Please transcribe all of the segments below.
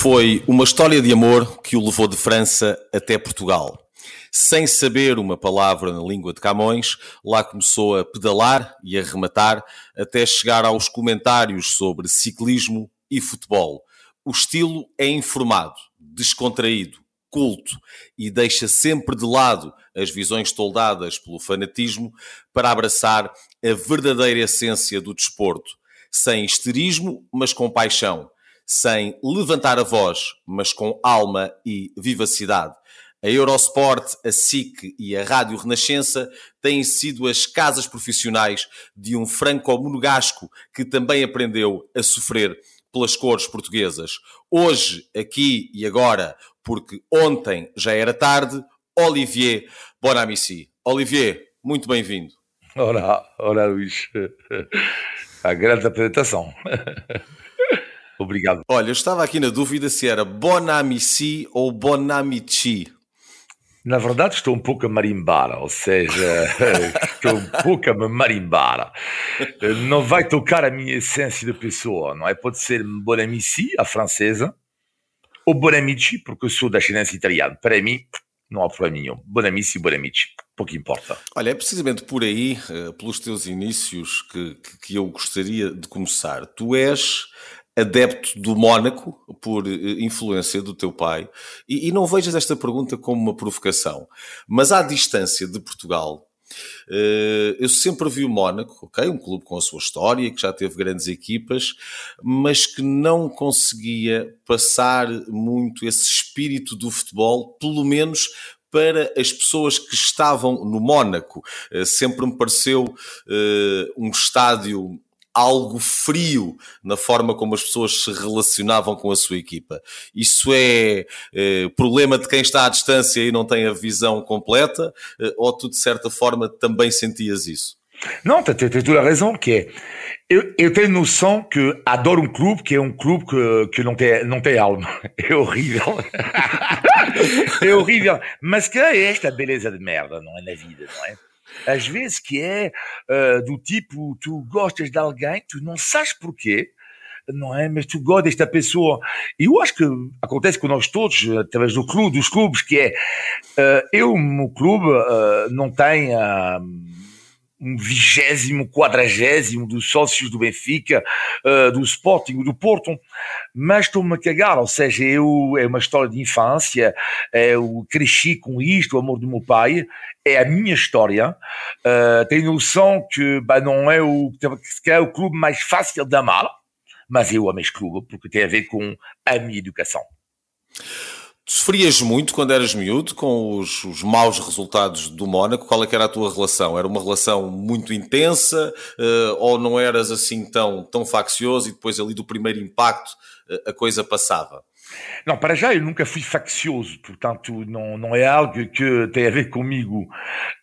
Foi uma história de amor que o levou de França até Portugal. Sem saber uma palavra na língua de Camões, lá começou a pedalar e a rematar até chegar aos comentários sobre ciclismo e futebol. O estilo é informado, descontraído, culto e deixa sempre de lado as visões toldadas pelo fanatismo para abraçar a verdadeira essência do desporto, sem histerismo, mas com paixão, sem levantar a voz, mas com alma e vivacidade. A Eurosport, a SIC e a Rádio Renascença têm sido as casas profissionais de um franco-monegasco que também aprendeu a sofrer pelas cores portuguesas. Hoje, aqui e agora, porque ontem já era tarde, Olivier Bonamici. Olivier, muito bem-vindo. Olá, olá Luís. A grande apresentação. Obrigado. Olha, eu estava aqui na dúvida se era Bonamici ou Bonamici. Na verdade, estou um pouco a marimbar, ou seja, estou um pouco a me marimbar. Não vai tocar a minha essência de pessoa, não é? Pode ser Bonamici, a francesa, ou Bonamici, porque eu sou da ascendência italiana. Para mim, não há problema nenhum. Bonamici, Bonamici, pouco importa. Olha, é precisamente por aí, eh, pelos teus inícios, que, que eu gostaria de começar. Tu és adepto do Mónaco por eh, influência do teu pai e, e, não vejas esta pergunta como uma provocação, mas à distância de Portugal. Uh, eu sempre vi o Mónaco, ok, um clube com a sua história, que já teve grandes equipas, mas que não conseguia passar muito esse espírito do futebol, pelo menos para as pessoas que estavam no Mónaco. Uh, sempre me pareceu um estádio algo frio na forma como as pessoas se relacionavam com a sua equipa. Isso é, é problema de quem está à distância e não tem a visão completa, eh, ou tu de certa forma também sentias isso? Não, tu tens toda a razão, que é, eu, eu, tenho noção que adoro um clube que é um clube que, que não, tem, não tem alma. É horrível. é horrível. Mas que é esta beleza de merda, não é? Na vida, não é? Às vezes que é uh, do tipo, tu gostas de alguém, tu não sabes porquê, não é? Mas tu gostas desta pessoa. E eu acho que acontece com nós todos, através do clube, dos clubes, que é, uh, eu, no clube, uh, não tenho um vigésimo, quadragésimo dos sócios do Benfica, uh, do Sporting, do Porto, mas estou-me a cagar, ou seja, eu, é uma história de infância, eu cresci com isto, o amor do meu pai, é a minha história, uh, tenho noção que bah, não é o, que é o clube mais fácil de amar, mas eu amo este clube porque tem a ver com a minha educação. Sofrias muito quando eras miúdo com os, os, maus resultados do Mónaco? Qual é era a tua relação? Era uma relação muito intensa uh, ou não eras assim tão, tão faccioso e depois ali do primeiro impacto uh, a coisa passava? Não, para já eu nunca fui faccioso, portanto não, não é algo que tem a ver comigo.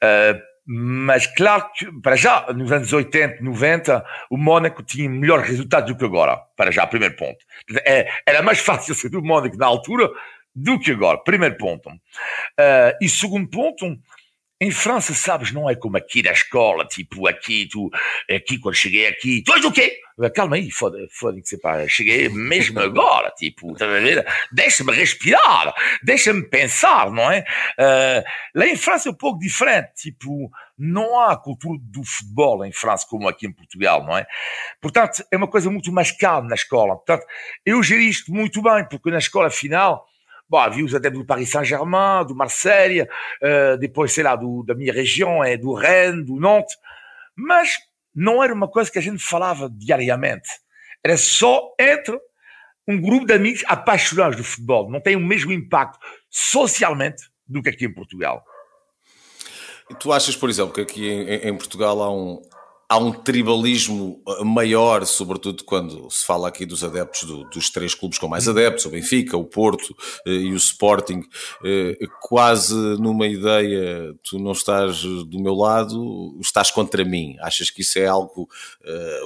Uh, mas claro que, para já, nos anos 80, 90, o Mónaco tinha melhor resultado do que agora. Para já, primeiro ponto. É, era mais fácil ser do Mónaco na altura do que agora. Primeiro ponto. Uh, e segundo ponto, em França, sabes, não é como aqui na escola, tipo, aqui, tu, aqui, quando cheguei aqui, tu és o quê? Calma aí, foda-se, foda pá, cheguei mesmo agora, tipo, deixa-me respirar, deixa-me pensar, não é? Uh, lá em França é um pouco diferente, tipo, não há cultura do futebol em França como aqui em Portugal, não é? Portanto, é uma coisa muito mais calma na escola. Portanto, eu geri isto muito bem, porque na escola final Bom, havia os adeptos do Paris Saint-Germain, do Marseille, uh, depois, sei lá, do, da minha região, é do Rennes, do Nantes, mas não era uma coisa que a gente falava diariamente. Era só entre um grupo de amigos apaixonados do futebol. Não tem o mesmo impacto socialmente do que aqui em Portugal. Tu achas, por exemplo, que aqui em, em Portugal há um, há um tribalismo uh, maior, sobretudo quando se fala aqui dos adeptos do, dos três clubes com mais adeptos, o Benfica, o Porto uh, e o Sporting, uh, quase numa ideia, tu não estás do meu lado, estás contra mim. Achas que isso é algo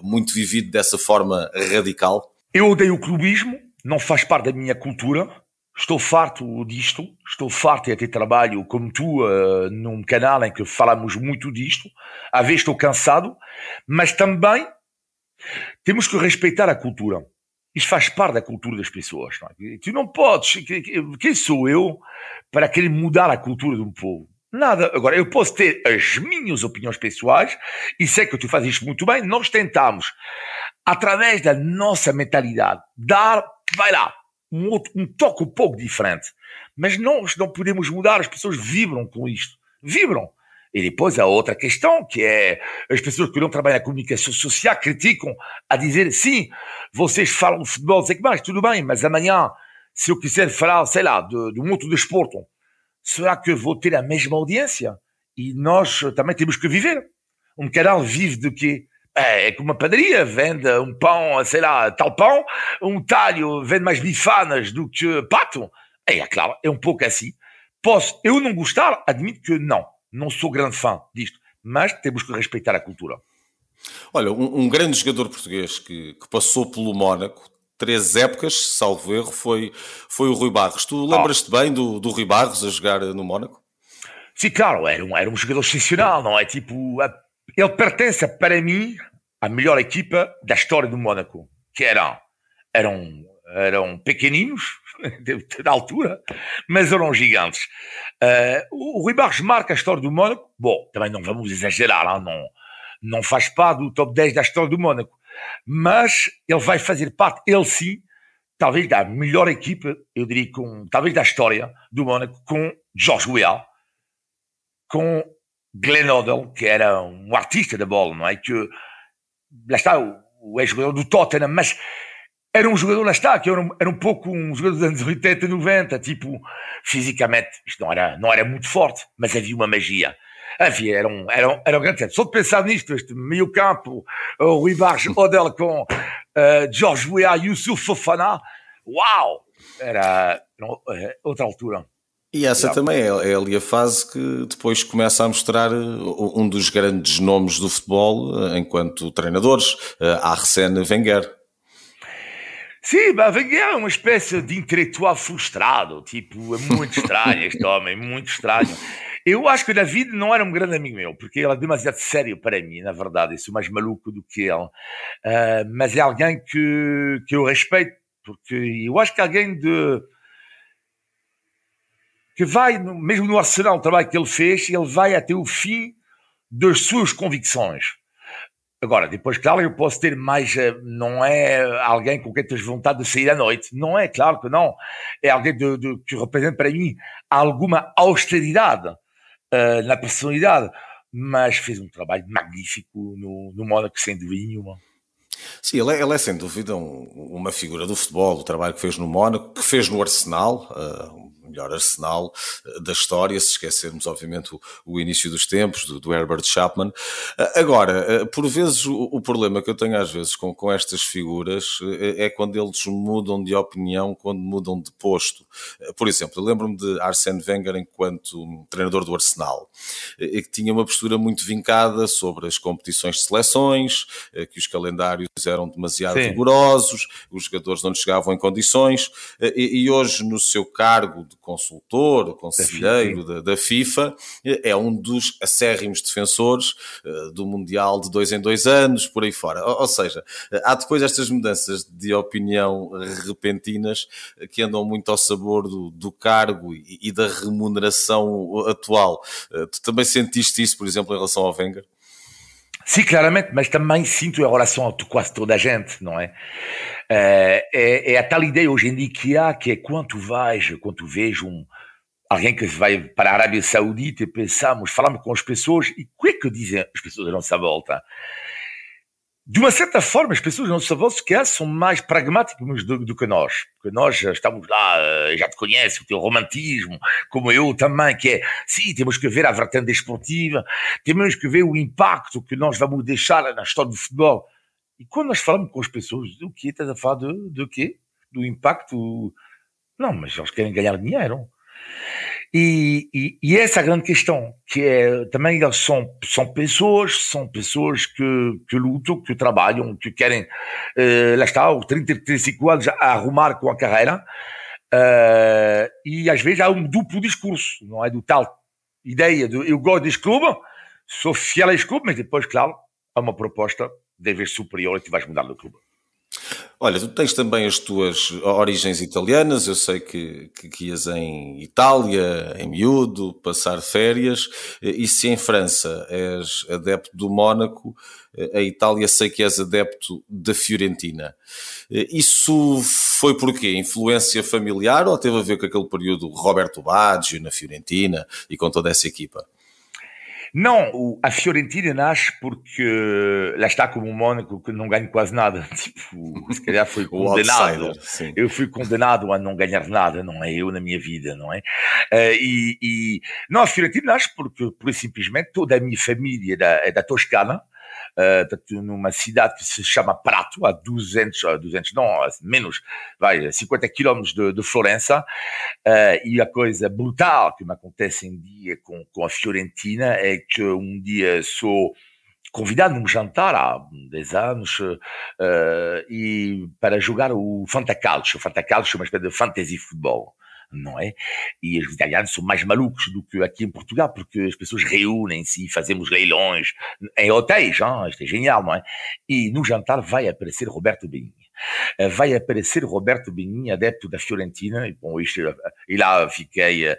muito vivido dessa forma radical? Eu odeio o clubismo, não faz parte da minha cultura. Estou farto disto, estou farto de ter trabalho como tu uh, num canal em que falamos muito disto. Às vezes estou cansado, mas também temos que respeitar a cultura. Isso faz parte da cultura das pessoas. Não é? Tu não podes. Quem sou eu para querer mudar a cultura de um povo? Nada. Agora, eu posso ter as minhas opiniões pessoais e sei que tu fazes isto muito bem. Nós tentamos, através da nossa mentalidade, dar, vai lá, um, outro, um toque um pouco diferente. Mas nós não podemos mudar, as pessoas vibram com isto. Vibram. E depois a outra questão, que é as pessoas que não trabalham na comunicação social criticam a dizer sim, vocês falam de futebol, sei que mais, tudo bem, mas amanhã, se eu quiser falar, sei lá, de, de um outro desporto, será que vou ter a mesma audiência? E nós também temos que viver. Um canal vive de quê? É, é como uma padaria, vende um pão, sei lá, tal pão, um talho vende mais bifanas do que pato. É, é claro, é um pouco assim. Posso eu não gostar? Admito que não. Não sou grande fã disto. Mas temos que respeitar a cultura. Olha, um, um grande jogador português que, que passou pelo Mónaco, três épocas, salvo erro, foi, foi o Rui Barros. Tu lembras-te oh. bem do, do Rui Barros a jogar no Mónaco? Sim, claro, era um, era um jogador excepcional, não é? Tipo, ele pertence para mim à melhor equipa da história do Mónaco, que eram, eram, eram pequeninos, da altura, mas eram gigantes. Uh, o Rui Barros marca a história do Mónaco. Bom, também não vamos exagerar, não, não faz parte do top 10 da história do Mónaco, mas ele vai fazer parte, ele sim, talvez da melhor equipa, eu diria, com, talvez da história do Mónaco, com George Weah, com Glenn Odell, que era um artista da bola, não é? Que lá está, o, ex-jogador do Tottenham, mas era um jogador, lá está, que era um, era um pouco um jogador dos anos 80, 90, tipo, fisicamente, isto não era, não era muito forte, mas havia uma magia. Havia, era um, era um, era um grande tempo. Só de pensar nisto, este meio campo, o Rui Barres, Odell com uh, George Weah, Yusuf Fofana, uau! Era, era outra altura. E essa também é, é, ali a fase que depois começa a mostrar uh, um dos grandes nomes do futebol uh, enquanto treinadores, uh, Arsène Wenger. Sim, mas Wenger é uma espécie de intelectual frustrado, tipo, é muito estranho este homem, muito estranho. Eu acho que o David não era um grande amigo meu, porque ele é demasiado sério para mim, na verdade, eu sou mais maluco do que ele. Uh, mas é alguém que, que eu respeito, porque eu acho que alguém de que vai, mesmo no arsenal do trabalho que ele fez, ele vai até o fim das suas convicções. Agora, depois, claro, eu posso ter mais. Eh, não é alguém com quem tens vontade de sair à noite. Não é, claro que não. É alguém de, de, que representa para mim alguma austeridade uh, na personalidade, mas fez um trabalho magnífico no, no Mónaco, sem dúvida nenhuma. Sim, ele é, ele é sem dúvida um, uma figura do futebol, o trabalho que fez no Mónaco, que fez no Arsenal, uh, melhor arsenal eh, da história, se esquecermos, obviamente, o, o início dos tempos do, do, Herbert Chapman. Eh, agora, eh, por vezes, o, o, problema que eu tenho às vezes com, com estas figuras é quando eles mudam de opinião, quando mudam de posto. Por exemplo, eu lembro-me de Arsène Wenger enquanto treinador do Arsenal, que tinha uma postura muito vincada sobre as competições de seleções, que os calendários eram demasiado Sim. rigorosos, os jogadores não chegavam em condições, e, e hoje, no seu cargo de consultor, conselheiro da, da, FIFA, é um dos acérrimos defensores uh, do Mundial de dois em dois anos, por aí fora. Ou, ou, seja, há depois estas mudanças de opinião repentinas que andam muito ao sabor do, do cargo e, e, da remuneração atual. Tu também sentiste isso, por exemplo, em relação ao Wenger? Sim, claramente, mas também sinto em relação a quase toda a gente, não é? É, é, é, a tal ideia hoje em dia que há, que é quando tu vais, quando tu vês um, alguém que vai para a Arábia Saudita e pensamos, falamos com as pessoas, e o que é que dizem as pessoas à nossa volta? De uma certa forma, as pessoas não se se que são mais pragmáticas do, do, que nós. Porque nós estamos lá, eh, já te conhece o teu romantismo, como eu também, que é, sim, temos que ver a vertente desportiva, temos que ver o impacto que nós vamos deixar na história do futebol. E quando nós falamos com as pessoas, do que estás a falar do, do quê? Do impacto? Não, mas eles querem ganhar dinheiro. E, e, e, essa a grande questão, que é também são, são pessoas, são pessoas que, que lutam, que trabalham, que querem, uh, lá está, os 30, 35 anos a arrumar com a carreira, uh, e às vezes há um duplo discurso, não é? Do tal ideia de eu gosto deste clube, sou fiel a este clube, mas depois, claro, há uma proposta de vez superior e tu vais mudar do clube. Olha, tu tens também as tuas origens italianas, eu sei que, que, que ias em Itália, em miúdo, passar férias, e se em França és adepto do Mónaco, a Itália sei que és adepto da Fiorentina. Isso foi por quê? Influência familiar ou teve a ver com aquele período Roberto Baggio na Fiorentina e com toda essa equipa? Não, a Fiorentina nasce porque lá está como o Mónaco que não ganha quase nada. Tipo, se calhar foi condenado. eu fui condenado a não ganhar nada, não é? Eu na minha vida, não é? Uh, e, e, não, a Fiorentina nasce porque, por simplesmente, toda a minha família é da, é da Toscana uh, numa cidade que se chama Prato, a 200, a 200 não, menos, vai, 50 quilómetros de, de, Florença, uh, e a coisa brutal que me acontece em dia com, com a Fiorentina é que um dia sou convidado num jantar há 10 anos uh, e para jogar o Fantacalcio. Fantacalcio é uma espécie de fantasy futebol não é? E os italianos são mais malucos do que aqui em Portugal, porque as pessoas reúnem-se e fazemos leilões em hotéis, hein? isto é genial, não é? E no jantar vai aparecer Roberto Benigni. Eh, vai aparecer Roberto Benigni, adepto da Fiorentina, e, bom, isto, e lá fiquei uh,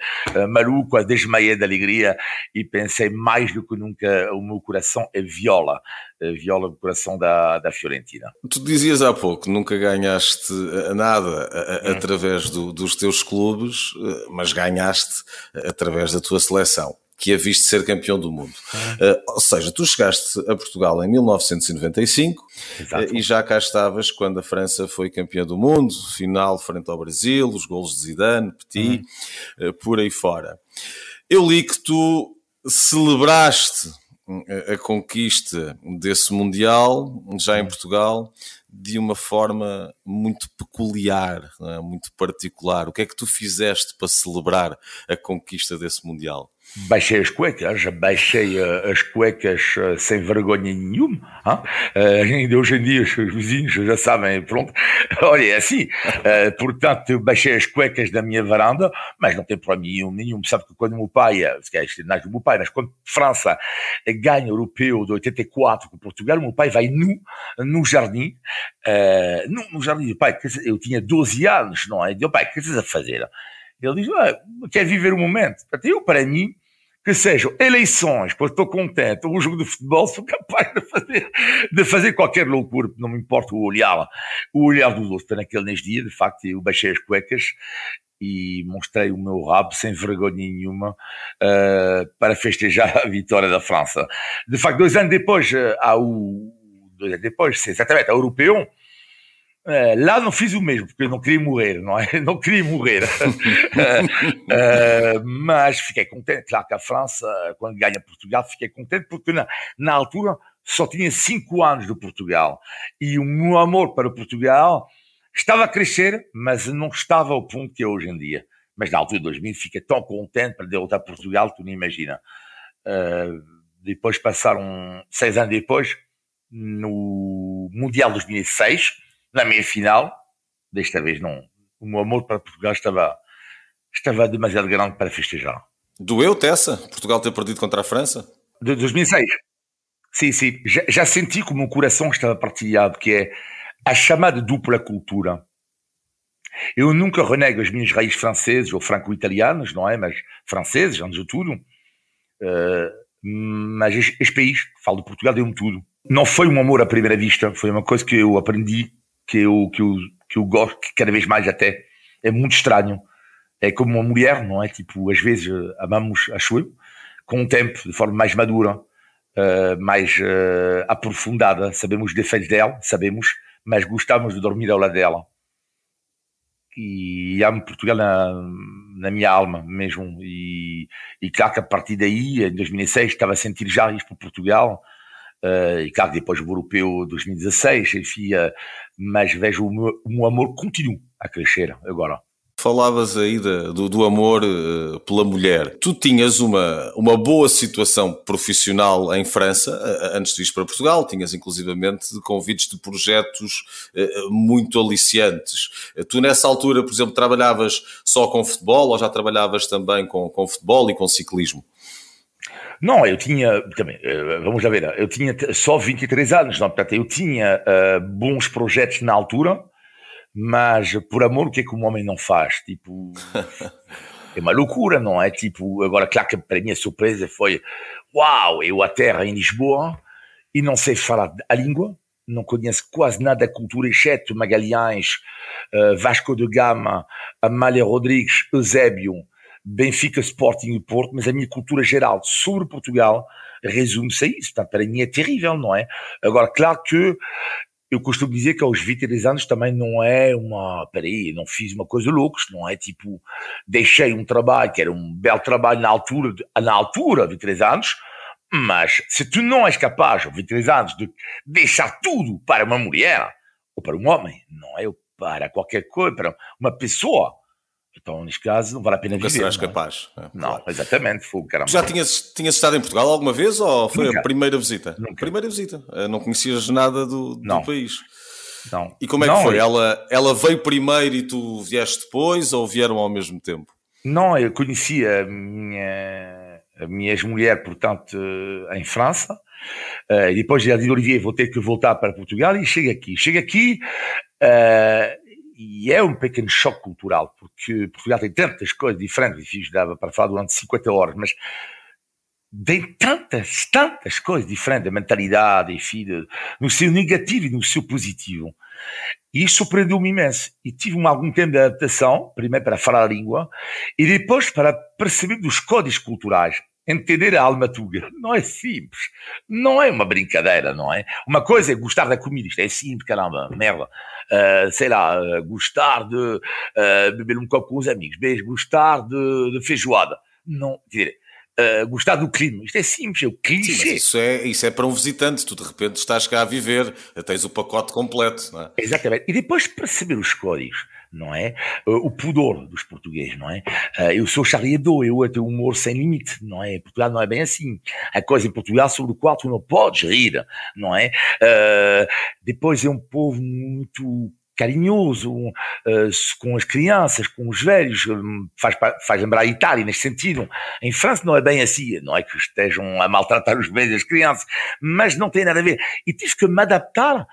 maluco, a desmaiar de alegria, e pensei mais do que nunca, o meu coração é viola, uh, viola o coração da, da Fiorentina. Tu dizias há pouco, nunca ganhaste nada hum. através do, dos teus clubes, mas ganhaste através da tua seleção que a viste ser campeão do mundo. Uh, ou seja, tu chegaste a Portugal em 1995 Exato. e já cá estavas quando a França foi campeã do mundo, final frente ao Brasil, os golos de Zidane, Petit, uhum. uh, por aí fora. Eu li que tu celebraste a, conquista desse Mundial, já em Portugal, de uma forma muito peculiar, é? muito particular. O que é que tu fizeste para celebrar a conquista desse Mundial? Baixei as cuecas, baixei uh, as cuecas uh, sem vergonha nenhuma. Uh, ainda hoje em dia os vizinhos já sabem, pronto, olha, é assim. portanto, baixei as cuecas da minha varanda, mas não tem problema nenhum. Sabe que quando o meu pai, calhar não é do meu pai, mas quando França ganha o europeu de 84 com Portugal, o meu pai vai nu, no jardim, no, no jardim do pai, eu tinha 12 anos, não é? O pai, o que estás a fazer? Ele diz, ah, quer viver o momento. Portanto, eu, para mim, que sejam eleições, porque estou contente, ou um jogo de futebol, sou capaz de fazer, de fazer qualquer loucura, não me importa o olhar, o olhar dos outros. Naquele neste dia, de facto, eu baixei as cuecas e mostrei o meu rabo sem vergonha nenhuma uh, para festejar a vitória da França. De facto, dois anos depois, uh, há o, dois anos depois, exatamente, a Europeu, é, lá não fiz o mesmo, porque eu não queria morrer, não é? Não queria morrer. é, mas fiquei contente. Claro que a França, quando ganha Portugal, fiquei contente, porque na, na altura só tinha cinco anos de Portugal. E o meu amor para Portugal estava a crescer, mas não estava ao ponto que é hoje em dia. Mas na altura de 2000 fiquei tão contente para derrotar Portugal, tu não imagina. Uh, depois passaram seis anos depois, no Mundial de 2006, na meia final, desta vez não. O meu amor para Portugal estava, estava demasiado grande para festejar. Doeu-te essa? Portugal ter perdido contra a França? De 2006. Sim, sim. Já, já senti que o meu coração estava partilhado, que é a chamada dupla cultura. Eu nunca renego as minhas raízes francesas ou franco-italianas, não é? Mas franceses, antes de tudo. Uh, mas este país, falo de Portugal, deu-me tudo. Não foi um amor à primeira vista, foi uma coisa que eu aprendi que eu, que eu, que eu gosto, que cada vez mais até é muito estranho. É como uma mulher, não é? Tipo, às vezes eh, amamos, acho eu, com o tempo, de forma mais madura, uh, mais uh, aprofundada. Sabemos os defeitos dela, sabemos, mas gostamos de dormir ao lado dela. E amo Portugal na, na minha alma mesmo. E, e claro que a partir daí, em 2006, estava a sentir já isto por Portugal Uh, e claro, depois o europeu 2016, enfim, uh, mas vejo o meu, o meu amor continua a crescer agora. Falavas aí de, do, do, amor uh, pela mulher. Tu tinhas uma, uma boa situação profissional em França antes de ir para Portugal, tinhas inclusivamente convites de projetos muito aliciantes. tu nessa altura, por exemplo, trabalhavas só com futebol ou já trabalhavas também com, com futebol e com ciclismo? Não, eu tinha, também, eh, vamos lá ver, eu tinha só 23 anos, não, portanto, eu tinha uh, bons projetos na altura, mas por amor, o que é que um homem não faz? Tipo, é uma loucura, não é? Tipo, agora, claro que para a minha surpresa foi: uau, eu aterro em Lisboa e não sei falar a língua, não conheço quase nada da cultura, exceto Magalhães, uh, Vasco de Gama, Amália Rodrigues, Eusébio, Benfica, Sporting e Porto, mas a minha cultura geral sobre Portugal resume-se a isso. Portanto, para mim é terrível, não é? Agora, claro que eu costumo dizer que aos 23 anos também não é uma. Peraí, não fiz uma coisa louca, não é tipo. Deixei um trabalho que era um belo trabalho na altura, na altura, 23 anos, mas se tu não és capaz, aos 23 anos, de deixar tudo para uma mulher ou para um homem, não é? Para qualquer coisa, para uma pessoa, então, neste caso, não vale a pena Nunca viver. serás não é? capaz. É, Não, claro. exatamente. Foi, caramba. Já tinhas, tinhas estado em Portugal alguma vez ou foi Nunca. a primeira visita? Nunca. Primeira visita. Eh, Não conhecias nada do, do Não. país. Não. E como é Não, que foi? eu- Ela, ela veio primeiro e tu vieste depois ou vieram ao mesmo tempo? Não, eu conheci a minha, a minha ex-mulher, portanto, eh, em França. E depois ela disse, Olivier, vou ter que voltar para Portugal e chego aqui. Chego aqui eh, e é um pequeno choque cultural, porque Portugal tem tantas coisas diferentes, e dava para falar durante 50 horas, mas tem tantas, tantas coisas diferentes, da mentalidade, enfim, de, no seu negativo e no seu positivo. E isso surpreendeu-me imenso. E tive um, algum tempo de adaptação, primeiro para falar a língua, e depois para perceber dos códigos culturais. Entender a alma tuga. Não é simples. Não é uma brincadeira, não é? Uma coisa é gostar da comida. Isto é simples, caramba, merda. Uh, sei lá, uh, gostar de uh, beber um copo com os amigos. Gostar de, de feijoada. Não, quer dizer, uh, gostar do clima. Isto é simples, é o Sim, mas clichê. isso é, isso é para um visitante. Tu de repente estás cá a viver, tens o pacote completo, não é? Exatamente. E depois perceber os códigos, não é? Uh, o pudor dos portugueses, não é? Uh, eu sou Charlie Hebdo, eu tenho humor sem limite, não é? Portugal não é bem assim. A coisa em Portugal sobre o qual tu não podes rir, não é? Uh, depois é um povo muito carinhoso uh, com as crianças, com os velhos, faz, faz lembrar a Itália nesse sentido. Em França não é bem assim, não é que estejam a maltratar os velhos e as crianças, mas não tem nada a ver. E tive que me adaptar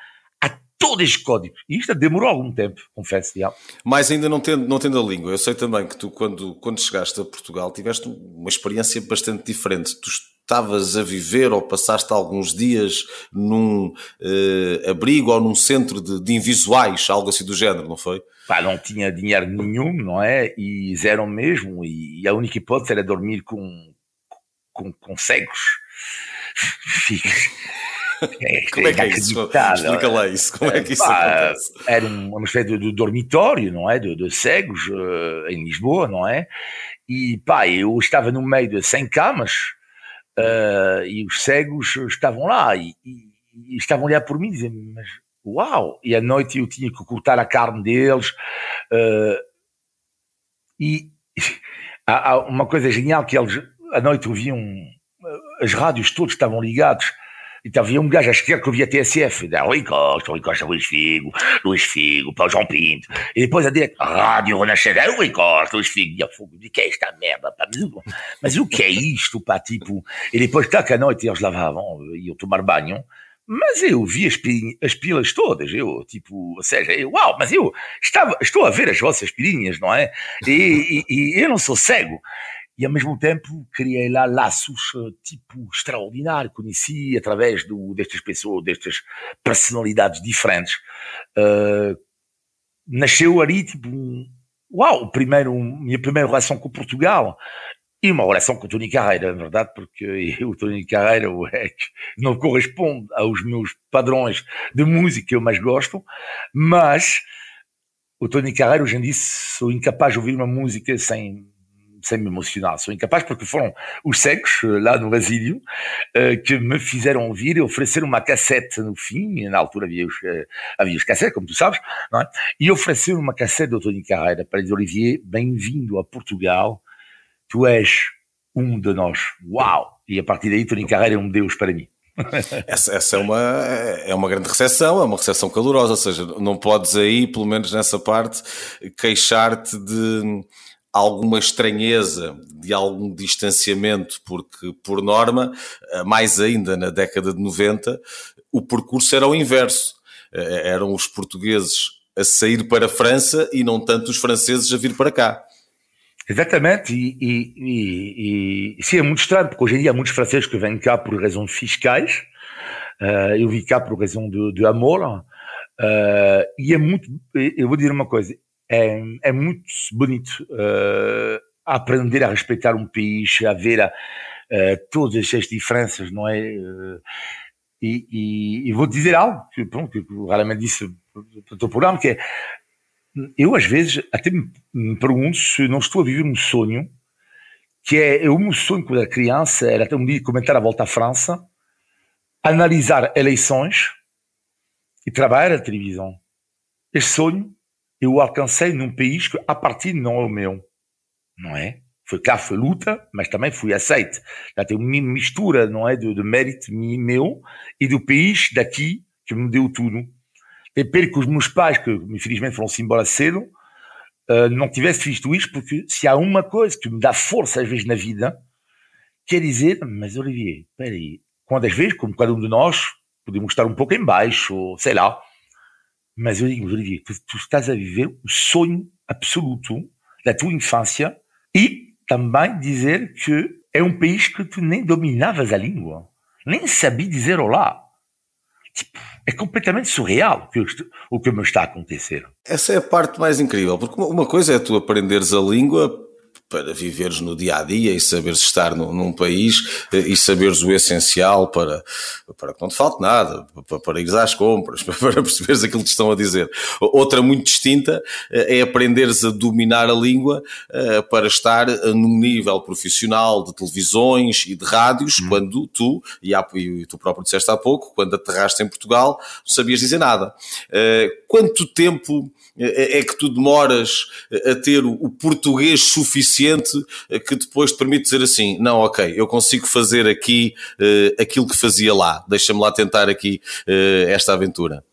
a todos estes códigos. E isto demorou algum tempo, confesso. Já. Mas ainda não tendo, não tendo a língua, eu sei também que tu, quando, quando chegaste a Portugal, tiveste uma experiência bastante diferente. Tu estavas a viver ou passaste alguns dias num eh, abrigo ou num centro de, de invisuais, algo assim do género, não foi? Pá, não tinha dinheiro nenhum, não é? E zero mesmo. E a única hipótese era dormir com, com, com cegos. Como é que é isso? Explica lá isso. Como é que isso acontece? Era um- uma espécie de, de dormitório, não é? De, de cegos eh, em Lisboa, não é? E pá, eu estava no meio de 100 camas eh, e os cegos estavam lá e, e- e estavam a olhar por mim e dizer mas uau! E à noite eu tinha que cortar a carne deles eh, e há, há uma coisa genial que eles à noite ouviam as rádios todos estavam ligados então havia um gajo a esquerda que ouvia TSF, da Rui Costa, Rui Costa, Luís Figo, Luís Figo, Paulo João Pinto, e depois a direita, Rádio Renascença, Rui Costa, Luís Figo, e eu fogo, o que é esta merda, pá? Mas, o- que é isto, pá, tipo, e depois, tá que à noite eles lavavam, iam tomar banho, mas eu vi as, as pilas todas, eu, tipo, ou seja, eu, uau, mas eu estava, estou a ver as vossas pilinhas, não é? E, e- e eu não sou cego. E ao mesmo tempo criei lá laços eh, tipo extraordinário, conheci através do, destas pessoas, destas personalidades diferentes. Eh, nasceu ali tipo um, uau, primeiro, minha primeira relação com Portugal e uma relação com o Tony Carreira, na verdade, porque o Tony Carreira é que não corresponde aos meus padrões de música que eu mais gosto, mas o Tony Carreira hoje em dia sou incapaz de ouvir uma música sem sem me emocionar, sou incapaz porque foram os cegos eh, lá no Basílio eh, que me fizeram ouvir e ofereceram uma cassete no fim, na altura havia os, eh, havia os cassetes, como tu sabes, é? e ofereceram uma cassete do Tony Carreira para dizer, Olivier, bem-vindo a Portugal, tu és um de nós, uau! E a partir daí Tony Carreira é um deus para mim. Essa, essa é, uma, é uma grande recepção, é uma recepção calorosa, ou seja, não podes aí, pelo menos nessa parte, queixar-te de alguma estranheza, de algum distanciamento, porque, por norma, mais ainda na década de 90, o percurso era o inverso. Eram os portugueses a sair para a França e não tanto os franceses a vir para cá. Exatamente, e, e, e, e sim, é muito estranho, porque hoje em dia há muitos franceses que vêm cá por razões fiscais, uh, eu vim cá por razão de, de amor, uh, e é muito, eu vou dizer uma coisa, é, é muito bonito uh, aprender a respeitar um país, a ver a, todas as diferenças, não é? e, vou dizer algo que, pronto, que raramente disse para o programa, que é eu às vezes até me pergunto se não estou a viver um sonho, que é, o meu sonho quando era criança era até um dia comentar a volta à França, analisar eleições e trabalhar na televisão. Este sonho eu alcancei num país que a partir não é o meu, não é? Foi claro, foi luta, mas também fui aceito. Já tem uma mistura, não é, de, de mérito meu e do país daqui que me deu tudo. É pena que os meus pais, que infelizmente foram-se embora cedo, uh, não tivessem visto isto, porque se há uma coisa que me dá força às vezes na vida, quer dizer, mas Olivier, espera aí, quantas vezes, como cada um de nós, podemos estar um pouco em baixo, sei lá, mas eu digo, Olivier, tu, tu estás a viver o sonho absoluto da tua infância e também dizer que é um país que tu nem dominavas a língua, nem sabia dizer olá. Tipo, é completamente surreal o que, o que me está a acontecer. Essa é a parte mais incrível, porque uma coisa é tu aprenderes a língua para viveres no dia a dia e saberes estar num, num, país eh, e saberes o essencial para, para que não te falte nada, para, para ires às compras, para perceberes aquilo que te estão a dizer. Outra muito distinta eh, é aprenderes a dominar a língua eh, para estar num nível profissional de televisões e de rádios, hum. quando tu, e, há, e tu próprio disseste há pouco, quando aterraste em Portugal, não sabias dizer nada. Quanto tempo é que tu demoras a ter o português suficiente que depois te permite dizer assim: não, ok, eu consigo fazer aqui uh, aquilo que fazia lá, deixa-me lá tentar aqui uh, esta aventura.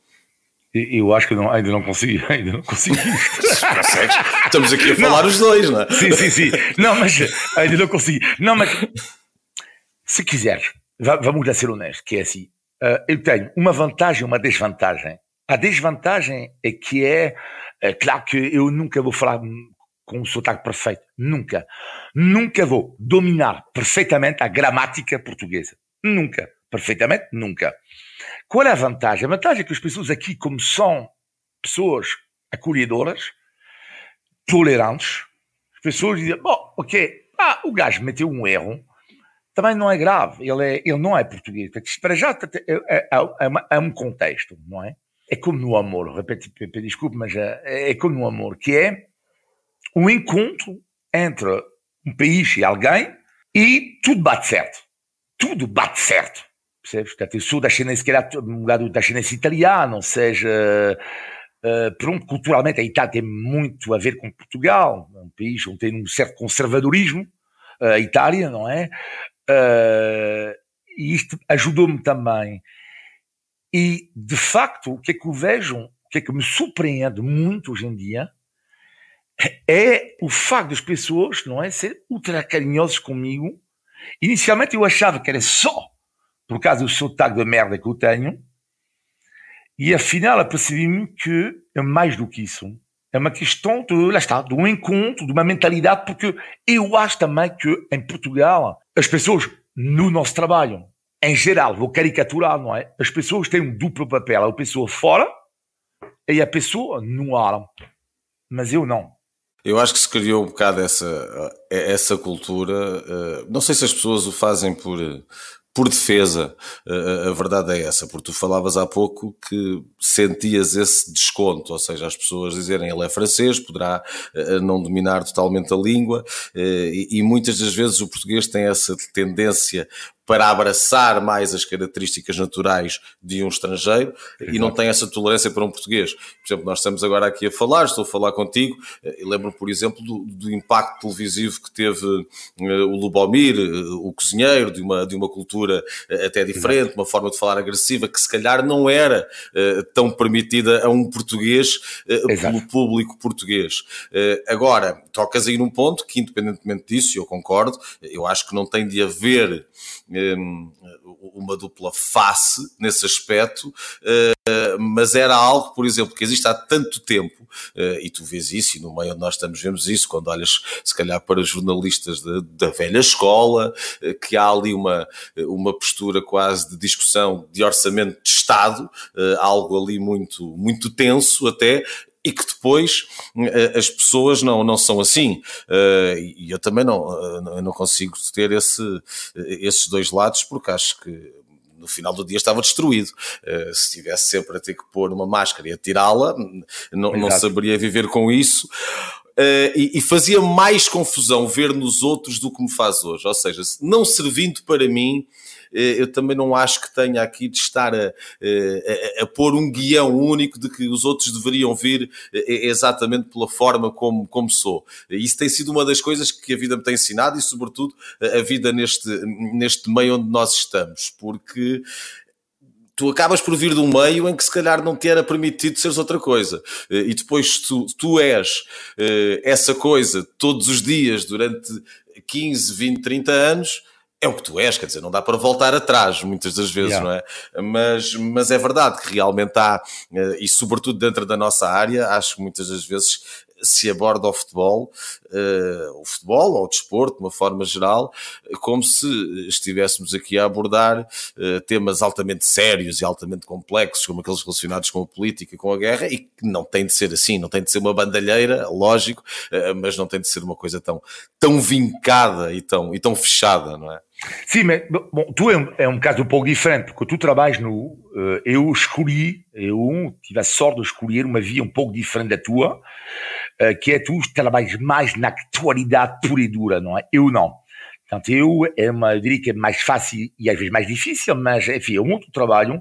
Eu acho que não, ainda não consegui, ainda não consegui. Estamos aqui a falar não, os dois, não é? Sim, sim, sim. Não, mas ainda não consegui. Não, mas se quiseres, vamos lá ser honestos, que é assim. Eu tenho uma vantagem e uma desvantagem a desvantagem é que é, é claro que eu nunca vou falar com o sotaque perfeito, nunca. Nunca vou dominar perfeitamente a gramática portuguesa. Nunca. Perfeitamente, nunca. Qual é a vantagem? A vantagem é que as pessoas aqui, como são pessoas acolhedoras, tolerantes, as pessoas dizem, bom, ok, ah, o gajo meteu um erro, também não é grave, ele, é, ele não é português. Para já é, é, é, é um contexto, não é? é como no amor, repete, desculpe, mas é, é como no amor, que é um encontro entre um país e alguém e tudo bate certo. Tudo bate certo. Percebes? Portanto, eu sou da ascendência, se calhar, um lugar da ascendência italiana, ou seja, uh, pronto, culturalmente a Itália tem muito a ver com Portugal, um país onde tem um certo conservadorismo, a Itália, não é? Uh, e isto ajudou-me também e, de facto, o que é que eu vejo, o que é que me surpreende muito hoje em dia, é o facto das pessoas, não é, ser ultra carinhosas comigo. Inicialmente eu achava que era só por causa do sotaque de merda que eu tenho, e afinal apercebi-me que é mais do que isso. É uma questão de, lá está, de um encontro, de uma mentalidade, porque eu acho também que em Portugal as pessoas no nosso trabalho em geral, vou caricaturar, não é? As pessoas têm um duplo papel. A pessoa fora e a pessoa no ar. Mas eu não. Eu acho que se criou um bocado essa, essa cultura. Eh, não sei se as pessoas o fazem por, por defesa, a verdade é essa, porque tu falavas há pouco que sentias esse desconto, ou seja, as pessoas dizerem ele é francês, poderá eh, não dominar totalmente a língua, eh, e muitas das vezes o português tem essa tendência para abraçar mais as características naturais de um estrangeiro Exato. e não tem essa tolerância para um português. Por exemplo, nós estamos agora aqui a falar, estou a falar contigo, eh, e lembro-me, por exemplo, do, do, impacto televisivo que teve uh, o Lubomir, uh, o cozinheiro, de uma, de uma cultura até diferente, Exato. uma forma de falar agressiva, que se calhar não era tão permitida a um português pelo público português. agora, tocas aí num ponto que, independentemente disso, eu concordo, eu acho que não tem de haver uma dupla face nesse aspecto, uh, mas era algo, por exemplo, que existe há tanto tempo, uh, e tu vês isso, e no meio onde nós estamos vemos isso, quando olhas se calhar para jornalistas de, da velha escola, uh, que há ali uma, uma postura quase de discussão de orçamento de Estado, algo ali muito, muito tenso até, e que depois as pessoas não, não são assim. E eu também não, não consigo ter esse, esses dois lados, porque acho que no final do dia estava destruído. Uh, se tivesse sempre a ter que pôr uma máscara e a tirá-la, não, não, saberia viver com isso. Uh, e, e, fazia mais confusão ver nos outros do que me faz hoje. Ou seja, não servindo para mim, eh, eu também não acho que tenha aqui de estar a, a, a, pôr um guião único de que os outros deveriam vir eh, exatamente pela forma como, como sou. Isso tem sido uma das coisas que a vida me tem ensinado e, sobretudo, a vida neste, neste meio onde nós estamos, porque tu acabas por vir de um meio em que se calhar não te era permitido seres outra coisa. Eh, e depois tu, tu és essa coisa todos os dias durante 15, 20, 30 anos é o que tu és, quer dizer, não dá para voltar atrás muitas das vezes, yeah. não é? Mas, mas é verdade que realmente há, eh, e sobretudo dentro da nossa área, acho que muitas das vezes se aborda o futebol, uh, o futebol ou o desporto, de uma forma geral, como se estivéssemos aqui a abordar uh, temas altamente sérios e altamente complexos, como aqueles relacionados com a política e com a guerra, e que não tem de ser assim, não tem de ser uma bandalheira, lógico, uh, mas não tem de ser uma coisa tão, tão vincada e tão, e tão fechada, não é? Sim, mas bom, tu é um, é um caso um pouco diferente, porque tu trabalhas no. Uh, eu escolhi, eu tive a sorte de escolher uma via um pouco diferente da tua, uh, que é tu trabalhas mais na atualidade pura e dura, não é? Eu não. Portanto, eu, é uma, eu diria que é mais fácil e às vezes mais difícil, mas enfim, é um outro trabalho,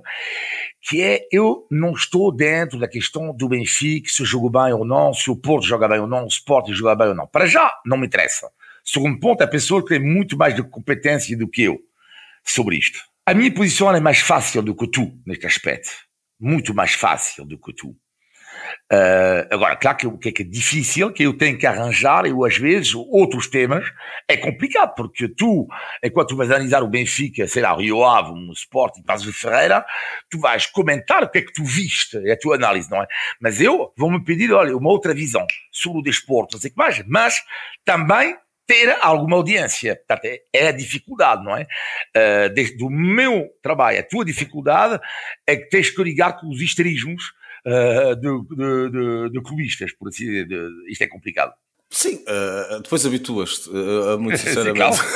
que é eu não estou dentro da questão do Benfica, se jogou bem ou não, se o Porto joga bem ou não, o Sport joga bem ou não. Para já, não me interessa. Segundo ponto, a pessoa tem muito mais de competência do que eu sobre isto. A minha posição é mais fácil do que tu neste aspecto. Muito mais fácil do que tu. Uh, agora, claro que o que é, que é difícil, que eu tenho que arranjar, eu às vezes, outros temas, é complicado, porque tu, enquanto tu vais analisar o Benfica, sei lá, o Rio Ave, um Sport e Passos de Ferreira, tu vais comentar o que é que tu viste, é a tua análise, não é? Mas eu vou-me pedir, olha, uma outra visão sobre o desporto, não sei que mais, mas também ter alguma audiência. Portanto, é, é a dificuldade, não é? Uh, desde o meu trabalho, a tua dificuldade é que tens que ligar com os histerismos uh, de, de, de, de clubistas, por assim dizer. Isto é complicado. Sim, uh, depois habituas-te, uh, muito sinceramente.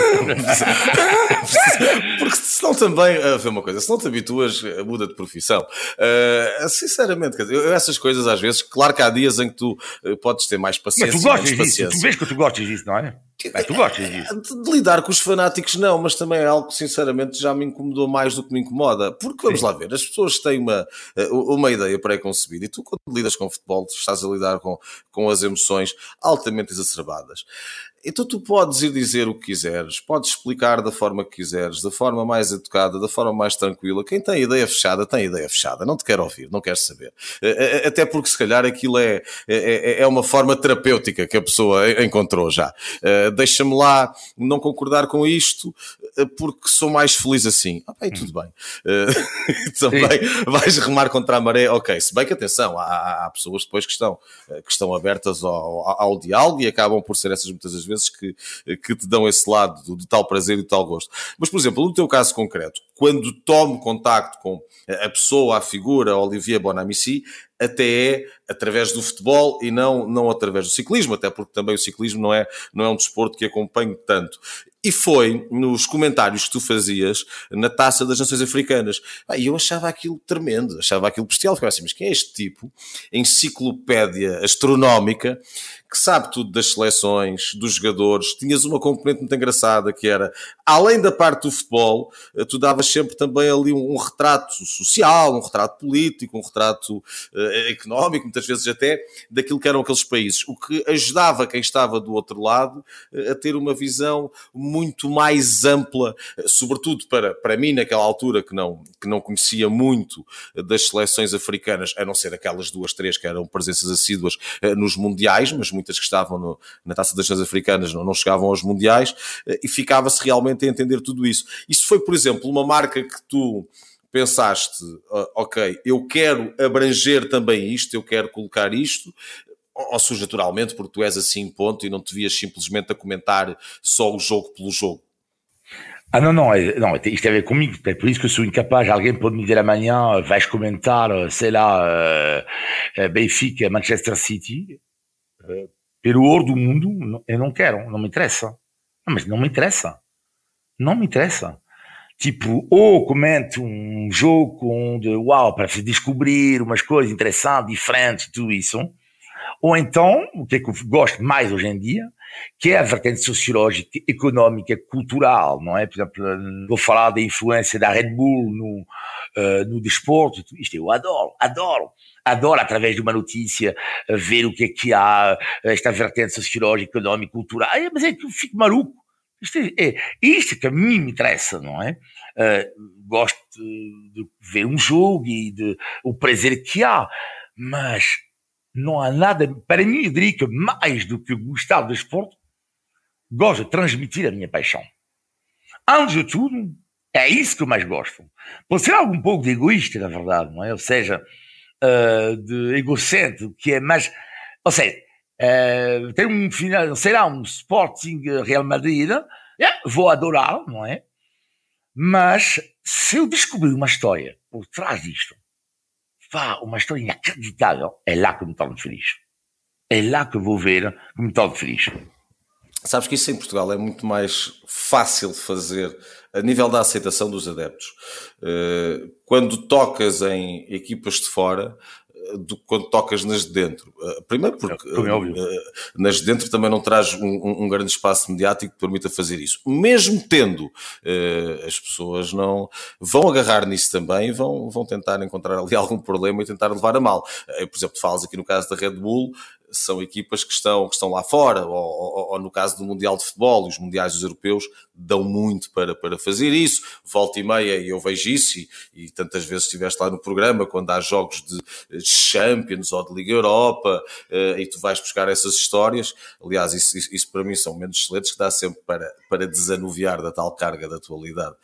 Porque senão também, uh, vê uma coisa, se não te habituas, muda de profissão. Uh, sinceramente, dizer, eu, essas coisas às vezes, claro que há dias em que tu podes ter mais paciência. Mas tu gostas disso, tu vês que tu gostas disso, não é? É, tu gostas disso? De lidar com os fanáticos, não, mas também é algo que sinceramente já me incomodou mais do que me incomoda. Porque vamos Sim. lá ver, as pessoas têm uma, uma ideia pré-concebida e tu, quando lidas com futebol, estás a lidar com, com as emoções altamente exacerbadas. Então tu podes ir dizer o que quiseres, podes explicar da forma que quiseres, da forma mais educada, da forma mais tranquila. Quem tem ideia fechada, tem ideia fechada. Não te quer ouvir, não quer saber. Até porque se calhar aquilo é, é, é, é uma forma terapêutica que a pessoa encontrou já. Deixa-me lá não concordar com isto porque sou mais feliz assim. Ah, bem, tudo bem. Também vais remar contra a maré. Ok, se bem que atenção, há, há pessoas depois que estão, que estão abertas ao, ao, ao diálogo e acabam por ser essas muitas vezes vezes que, que te dão esse lado do, tal prazer e tal gosto. Mas, por exemplo, no teu caso concreto, quando tomo contacto com a pessoa, a figura, Olivier Bonamici, até é através do futebol e não, não através do ciclismo, até porque também o ciclismo não é, não é um desporto que acompanho tanto. E foi nos comentários que tu fazias na taça das Nações Africanas. E eu achava aquilo tremendo, achava aquilo bestial. Ficava assim, mas quem é este tipo? Enciclopédia astronómica que sabe tudo das seleções, dos jogadores. Tinhas uma componente muito engraçada que era, além da parte do futebol, eh, tu davas sempre também ali um, retrato social, um retrato político, um retrato uh, económico, muitas vezes até, daquilo que eram aqueles países. O que ajudava quem estava do outro lado uh, a ter uma visão muito mais ampla, sobretudo para, para mim, naquela altura que não, que não conhecia muito das seleções africanas, a não ser aquelas duas, três que eram presenças assíduas nos mundiais, mas muitas que estavam no, na Taça das Nações Africanas não, não chegavam aos Mundiais, e ficava-se realmente a entender tudo isso. Isso foi, por exemplo, uma marca que tu pensaste, ok, eu quero abranger também isto, eu quero colocar isto, ou surge naturalmente porque tu és assim, ponto, e não te vias simplesmente a comentar só o jogo pelo jogo? Ah não, não, não, isto tem a ver comigo, é por isso que sou incapaz, alguém pode me dizer amanhã, vais comentar, sei lá, uh, Benfica, Manchester City, pelo ouro do mundo, eu não quero, não me interessa. Não, mas não me interessa. Não me interessa. Tipo, ou comento um jogo onde, uau, para descobrir umas coisas interessantes, diferentes, tudo isso, ou então, o que é que eu gosto mais hoje em dia, que é a vertente sociológica, económica, cultural, não é? Por exemplo, vou falar da influência da Red Bull no, uh, no desporto, isto eu adoro, adoro. Adoro, através de uma notícia, uh, ver o que é que há, uh, esta vertente sociológica, económica, cultural. É, mas é que eu fico maluco. Isto é, é isto que a mim me interessa, não é? gosto de, de ver um jogo e de, o prazer que há, mas não há nada, para mim, eu diria que mais do que gostar do esporte, gosto de transmitir a minha paixão. Antes de tudo, é isso que eu mais gosto. Pode ser algo um pouco de egoísta, na verdade, não é? Ou seja, uh, de egocêntrico, que é mais. Ou seja, uh, tem um final, sei lá, um Sporting Real Madrid, yeah, vou adorar, não é? Mas se eu descobrir uma história por trás disto, Vá, uma história inacreditável. É lá que me torno feliz. É lá que vou ver que me torno feliz. Sabes que isso em Portugal é muito mais fácil de fazer a nível da aceitação dos adeptos. Eh, quando tocas em equipas de fora, do quando tocas nas de dentro. Uh, primeiro porque é, uh, nas de dentro também não traz um, um, grande espaço mediático que permita fazer isso. Mesmo tendo, as pessoas não vão agarrar nisso também, vão, vão tentar encontrar ali algum problema e tentar levar a mal. por exemplo, falas aqui no caso da Red Bull, são equipas que estão, que estão lá fora, ou, ou, ou, no caso do Mundial de Futebol, os Mundiais dos Europeus dão muito para, para fazer isso, volta e meia, e eu vejo isso, e, e tantas vezes estiveste lá no programa, quando há jogos de Champions ou de Liga Europa, uh, e tu vais buscar essas histórias, aliás, isso, isso, isso, para mim são momentos excelentes que dá sempre para, para desanuviar da tal carga da atualidade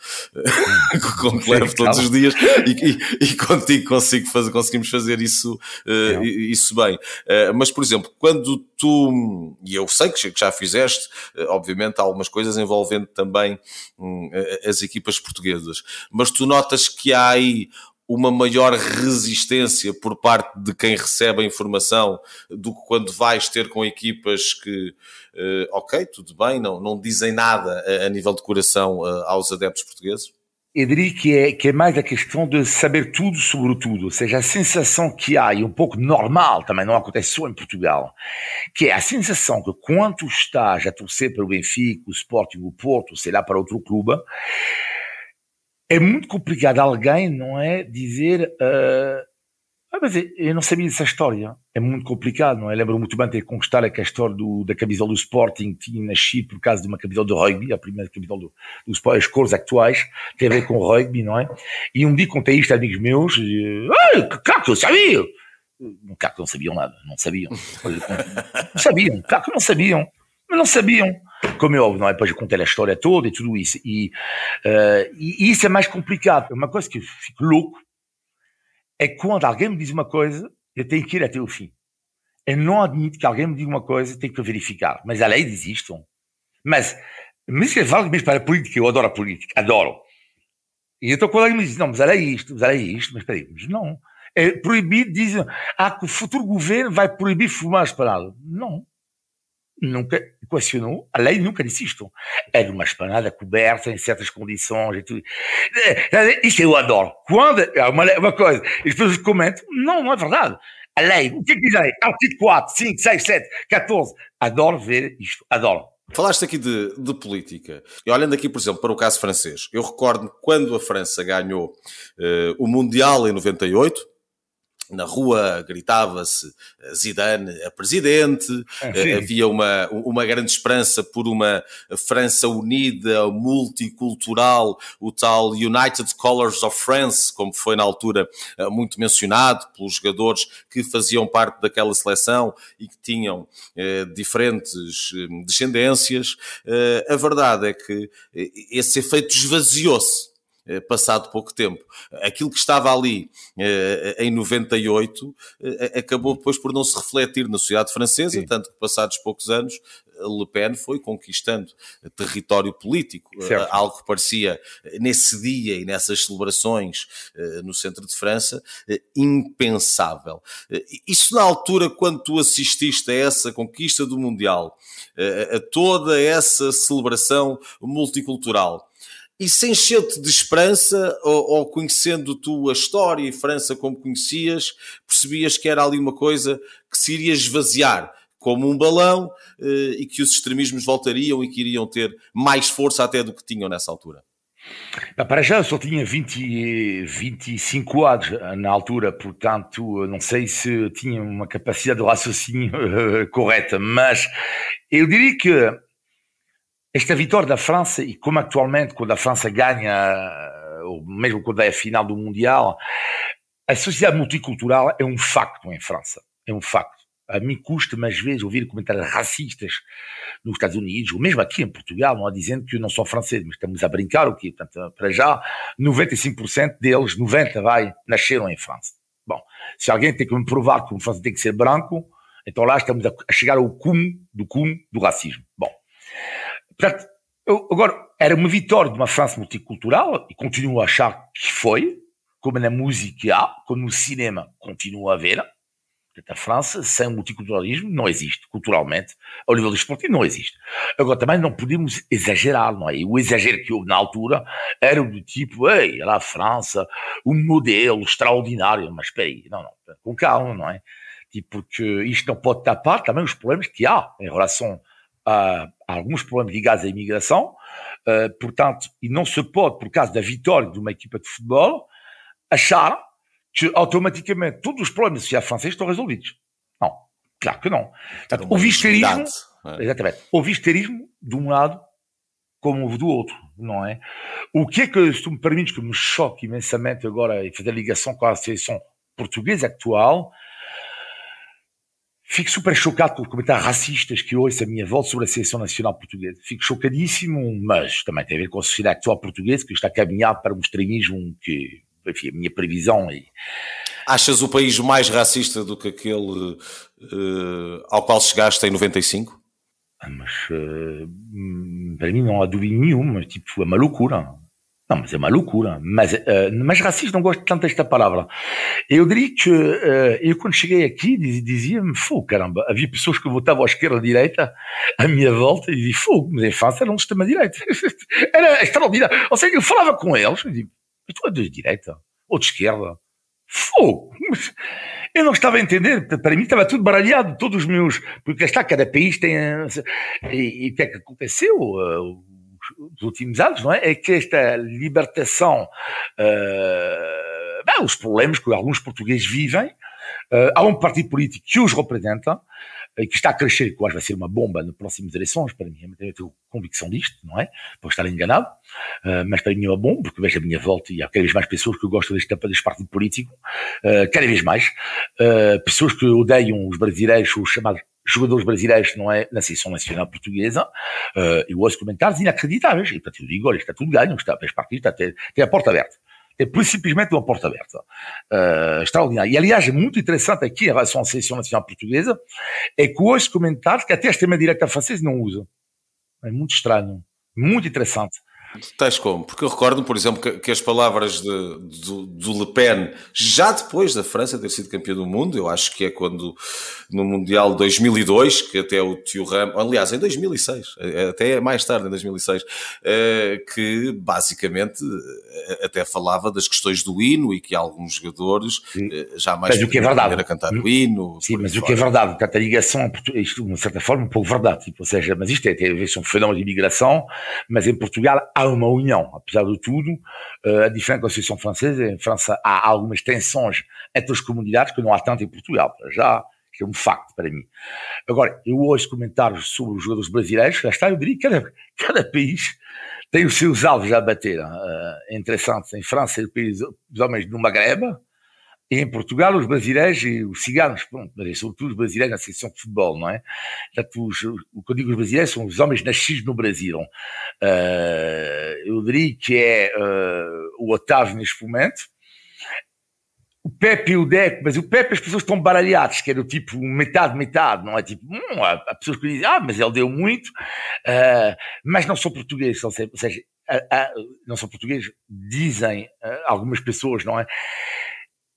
com que levo todos os dias, e, e, e contigo consigo fazer, conseguimos fazer isso, isso bem. Mas, por exemplo, exemplo, quando tu, e eu sei que já fizeste, eh, obviamente, algumas coisas envolvendo também hum, as equipas portuguesas, mas tu notas que há aí uma maior resistência por parte de quem recebe a informação do que quando vais ter com equipas que, uh, ok, tudo bem, não, não dizem nada a, nível de coração uh, aos adeptos portugueses? Eu que é, que é mais a questão de saber tudo sobre tudo, ou seja, a sensação que há, e um pouco normal, também não acontece só em Portugal, que é a sensação que quando estás a torcer para o Benfica, o Sporting, o Porto, sei lá, para outro clube, é muito complicado alguém, não é, dizer uh, mas eu não sabia dessa história. É muito complicado, não é? Lembro muito bem ter conquistado a história do, da camisola do Sporting, tinha nascido por causa de uma camisola de rugby, a primeira camisola do, do Sporting, as cores atuais, tem a ver com rugby, não é? E um dia contei isto a amigos meus, e, ah, claro que eu sabia! Claro que não sabiam nada, não sabiam. Não sabiam, claro que não sabiam, mas não sabiam como é óbvio, não é? Depois eu contei a história toda e tudo isso. E, uh, e, isso é mais complicado. É uma coisa que eu fico louco é quando alguém me diz uma coisa, eu tenho que ir até o fim. Eu não admito que alguém me diga uma coisa, tenho que verificar. Mas a lei diz isto. Mas, mas isso é válido mesmo para a política, eu adoro a política, adoro. E então quando alguém me diz, não, mas a lei é isto, mas a lei é isto, mas peraí, mas não. É proibido, dizem, ah, que o futuro governo vai proibir fumar paradas. Não nunca equacionou, a lei nunca disse isto. De uma esplanada coberta em certas condições e tudo. É, isto eu adoro. Quando é uma, uma coisa, e as pessoas comentam, não, não é verdade. A lei, o que é que diz a lei? Artigo 4, 5, 6, 7, 14. Adoro ver isto, adoro. Falaste aqui de, de, política. E olhando aqui, por exemplo, para o caso francês, eu recordo quando a França ganhou uh, o Mundial em 98, na rua gritava-se Zidane a presidente, ah, havia uma, uma grande esperança por uma França unida, multicultural, o tal United Colors of France, como foi na altura eh, muito mencionado pelos jogadores que faziam parte daquela seleção e que tinham eh, diferentes eh, descendências. Eh, a verdade é que eh, esse efeito esvaziou-se eh, passado pouco tempo. Aquilo que estava ali eh, em 98 eh, acabou depois por não se refletir na sociedade francesa, Sim. tanto que passados poucos anos Le Pen foi conquistando território político, certo. algo que parecia nesse dia e nessas celebrações no centro de França impensável. Isso na altura, quando tu assististe a essa conquista do Mundial, a toda essa celebração multicultural, e se encheu-te de esperança, ou, ou, conhecendo tu a história e França como conhecias, percebias que era ali uma coisa que se iria esvaziar, como um balão, eh, e que os extremismos voltariam e que iriam ter mais força até do que tinham nessa altura? Para já eu só tinha 20, 25 anos na altura, portanto não sei se tinha uma capacidade de raciocínio correta, mas eu diria que esta vitória da França, e como atualmente, quando a França ganha, ou mesmo quando é a final do Mundial, a sociedade multicultural é um facto em França. É um facto. A mim custa, mais vezes, ouvir comentários racistas nos Estados Unidos, ou mesmo aqui em Portugal, não é dizendo que eu não sou francês, mas estamos a brincar o quê? Portanto, para já, 95% deles, 90% vai, nasceram em França. Bom, se alguém tem que me provar que um francês tem que ser branco, então lá estamos a chegar ao cume do cume do racismo. Bom, Portanto, eu, agora, era uma vitória de uma França multicultural, e continuo a achar que foi, como na música há, como no cinema continua a haver. Portanto, a França, sem multiculturalismo, não existe, culturalmente, ao nível desportivo, não existe. Agora, também não podemos exagerar, não é? E o exagero que houve na altura era do tipo, ei, lá a França, um modelo extraordinário, mas espera aí, não, não, com calma, não é? Tipo, porque isto não pode tapar também os problemas que há em relação a, alguns problemas ligados à imigração, uh, portanto, e não se pode, por causa da vitória de uma equipa de futebol, achar que automaticamente todos os problemas da sociedade francesa estão resolvidos. Não, claro que não. Portanto, o visterismo, é? exatamente, o visterismo de um lado como do outro, não é? O que é que, se tu me permites, que me choque imensamente agora e fazer ligação com a seleção portuguesa atual, Fico super chocado com os comentários racistas que ouço a minha volta sobre a seleção nacional portuguesa. Fico chocadíssimo, mas também tem a ver com a sociedade atual portuguesa, que está caminhado para um extremismo que, enfim, a minha previsão é... Achas o país mais racista do que aquele uh, ao qual chegaste em 95? Ah, mas uh, para mim não há dúvida nenhuma, tipo, é uma loucura. Não, mas é uma loucura. Mas, uh, mas racista não gosto tanto desta palavra. Eu diria que uh, eu quando cheguei aqui dizia-me, fogo, caramba, havia pessoas que votavam à esquerda à direita à minha volta e dizia, fogo, mas em França era um sistema direita. era extraordinário. Ou seja, eu falava com eles e dizia, tu é de direita ou de esquerda? Fogo! Eu não estava a entender, para mim estava tudo baralhado, todos os meus. Porque está, cada país tem. E, e o que é que aconteceu? Uh, dos últimos anos, não é? É que esta libertação, uh, bem, os problemas que alguns portugueses vivem, uh, há um partido político que os representa, e que está a crescer, que vai ser uma bomba nas próximas eleições, para mim, eu tenho convicção disto, não é? Posso estar enganado, uh, mas para mim é uma bomba, porque vejo a minha volta e há cada vez mais pessoas que gostam deste, deste partido político, uh, cada vez mais, uh, pessoas que odeiam os brasileiros, os chamados jogadores brasileiros não é, na seleção nacional portuguesa, uh, eu ouço comentários inacreditáveis, e portanto eu digo, olha, está tudo ganho, está, fez parte, está, tem, tem a porta aberta. Tem simplesmente uma porta aberta. Uh, extraordinário. E aliás, é muito interessante aqui em relação à seleção nacional portuguesa, é que ouço comentários que até a extrema-direita francesa não usa. É muito estranho. Muito interessante. Tais como? Porque eu recordo, por exemplo, que, que as palavras de, do, do, Le Pen, já depois da França ter sido campeã do mundo, eu acho que é quando, no Mundial 2002, que até o tio Ramos, aliás, em 2006, até mais tarde, em 2006, eh, que basicamente eh, até falava das questões do hino e que alguns jogadores eh, já mais mas o que é verdade. cantar o hino. Sim, mas o que é verdade, portanto, a ligação, isto, de uma certa forma, um pouco verdade, tipo, ou seja, mas isto é, tem a ver com um fenómeno de imigração, mas em Portugal há uma união, apesar de tudo, uh, a diferença da Constituição Francesa, em França há algumas tensões entre as comunidades que não há tanto em Portugal, já, que é um facto para mim. Agora, eu ouço comentários sobre os jogadores brasileiros, já está, eu diria que cada, cada país tem os seus alvos a bater. Uh, interessante, em França, o país, os homens do Maghreb, e em Portugal, os brasileiros e os ciganos, pronto, mas sobretudo os brasileiros na seção de futebol, não é? Portanto, os, o que eu digo os brasileiros são os homens nascidos no Brasil. Uh, eu diria que é uh, o Otávio neste momento, o Pepe e o Deco, mas o Pepe as pessoas estão baralhadas, que é do tipo metade, metade, não é tipo, hum, há, há pessoas que dizem, ah, mas ele deu muito, uh, mas não são portugueses, ou seja, não são portugueses, dizem algumas pessoas, não é?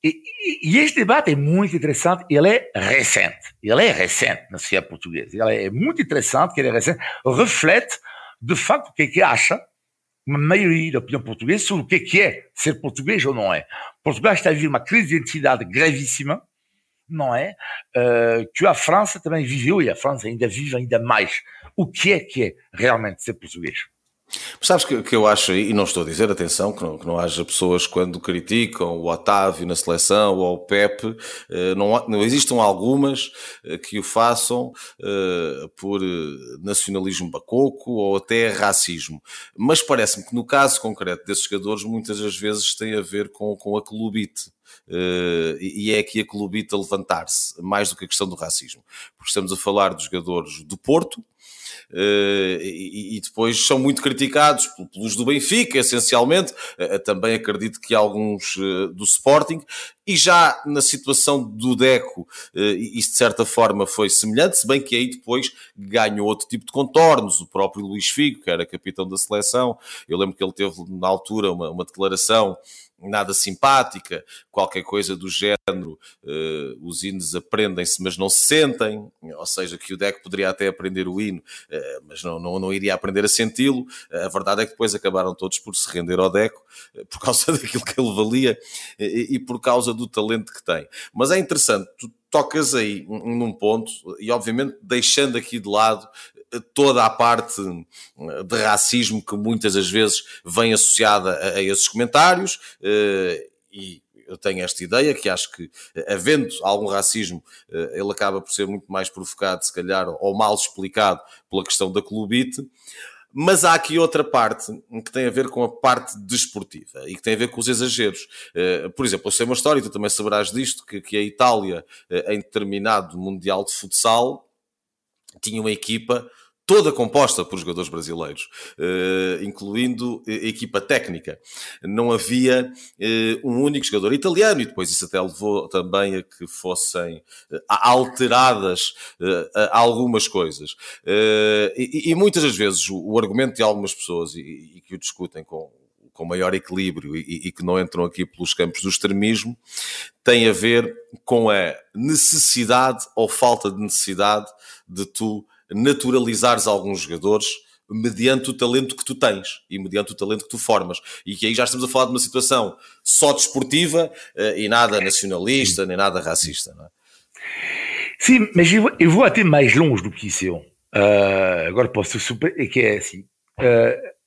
E, e, este debate é muito interessante, ele é recente, ele é recente na sociedade portuguesa, ele é muito interessante, ele é recente, reflete de facto o que é que acha uma maioria da opinião portuguesa sobre o que é que é ser português ou não é. Portugal está a viver uma crise de identidade gravíssima, não é? Uh, que a França também viveu e a França ainda vive ainda mais. O que é que é realmente ser português? Sabes que, que eu acho, e não estou a dizer, atenção, que não, que não haja pessoas quando criticam o Otávio na seleção ou o Pepe, eh, não, não existam algumas eh, que o façam uh, por nacionalismo bacoco ou até racismo. Mas parece-me que no caso concreto desses jogadores, muitas das vezes tem a ver com, com a clubite. Uh, e é aqui a clubite a levantar-se, mais do que a questão do racismo. Porque estamos a falar dos jogadores do Porto, eh, e, depois são muito criticados pelos do Benfica, essencialmente. Eh, eh, também acredito que alguns do Sporting. E já na situação do Deco, isso de certa forma foi semelhante, se bem que aí depois ganhou outro tipo de contornos. O próprio Luís Figo, que era capitão da seleção, eu lembro que ele teve na altura uma, uma declaração nada simpática, qualquer coisa do género, uh, os hinos aprendem-se, mas não se sentem, ou seja, que o Deco poderia até aprender o hino, uh, mas não, não, não iria aprender a senti-lo. Uh, a verdade é que depois acabaram todos por se render ao Deco, por causa daquilo que ele valia e, e por causa do talento que tem. Mas é interessante, tu tocas aí num ponto, e obviamente deixando aqui de lado toda a parte eh, de racismo que muitas das vezes vem associada a, a esses comentários eh, e eu tenho esta ideia que acho que, eh, havendo algum racismo, ele acaba por ser muito mais provocado, se calhar, ou mal explicado pela questão da clubite. Mas há aqui outra parte que tem a ver com a parte desportiva e que tem a ver com os exageros. Por exemplo, eu sei uma história, tu também saberás disto, que, que a Itália, em determinado Mundial de Futsal, tinha uma equipa toda composta por jogadores brasileiros, uh, incluindo a equipa técnica. Não havia uh, um único jogador italiano, e depois isso até levou também a que fossem alteradas algumas coisas. E, muitas das vezes o, argumento de algumas pessoas, e, e que o discutem com, com maior equilíbrio e, e, que não entram aqui pelos campos do extremismo, tem a ver com a necessidade ou falta de necessidade de tu naturalizares alguns jogadores mediante o talento que tu tens e mediante o talento que tu formas. E que aí já estamos a falar de uma situação só desportiva eh, e nada nacionalista, nem nada racista. Não é? Sim, mas eu vou, eu vou até mais longe do que isso. Uh, agora posso super. É que é assim. Uh,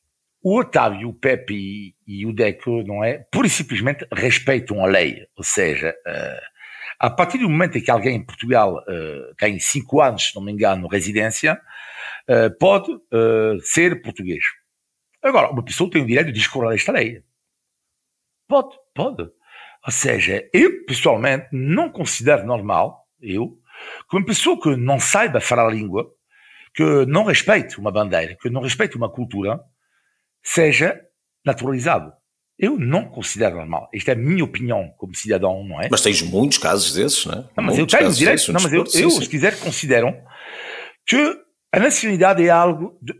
o Otávio, o Pepe e, e, o Deco, não é? Pura e simplesmente respeitam a lei. Ou seja, uh, a partir do momento em que alguém em Portugal uh, tem cinco anos, se não me engano, residência, uh, pode uh, ser português. Agora, uma pessoa tem o direito de discorrer esta lei. Pode, pode. Ou seja, eu pessoalmente não considero normal, eu, que uma pessoa que não saiba falar a língua, que não respeite uma bandeira, que não respeite uma cultura, seja naturalizado. Eu não considero normal. Esta é a minha opinião como cidadão, não é? Mas tens muitos casos desses, não é? Não, mas muitos eu tenho direito. Não, mas eu, eu se quiser, considero que a nacionalidade é algo de,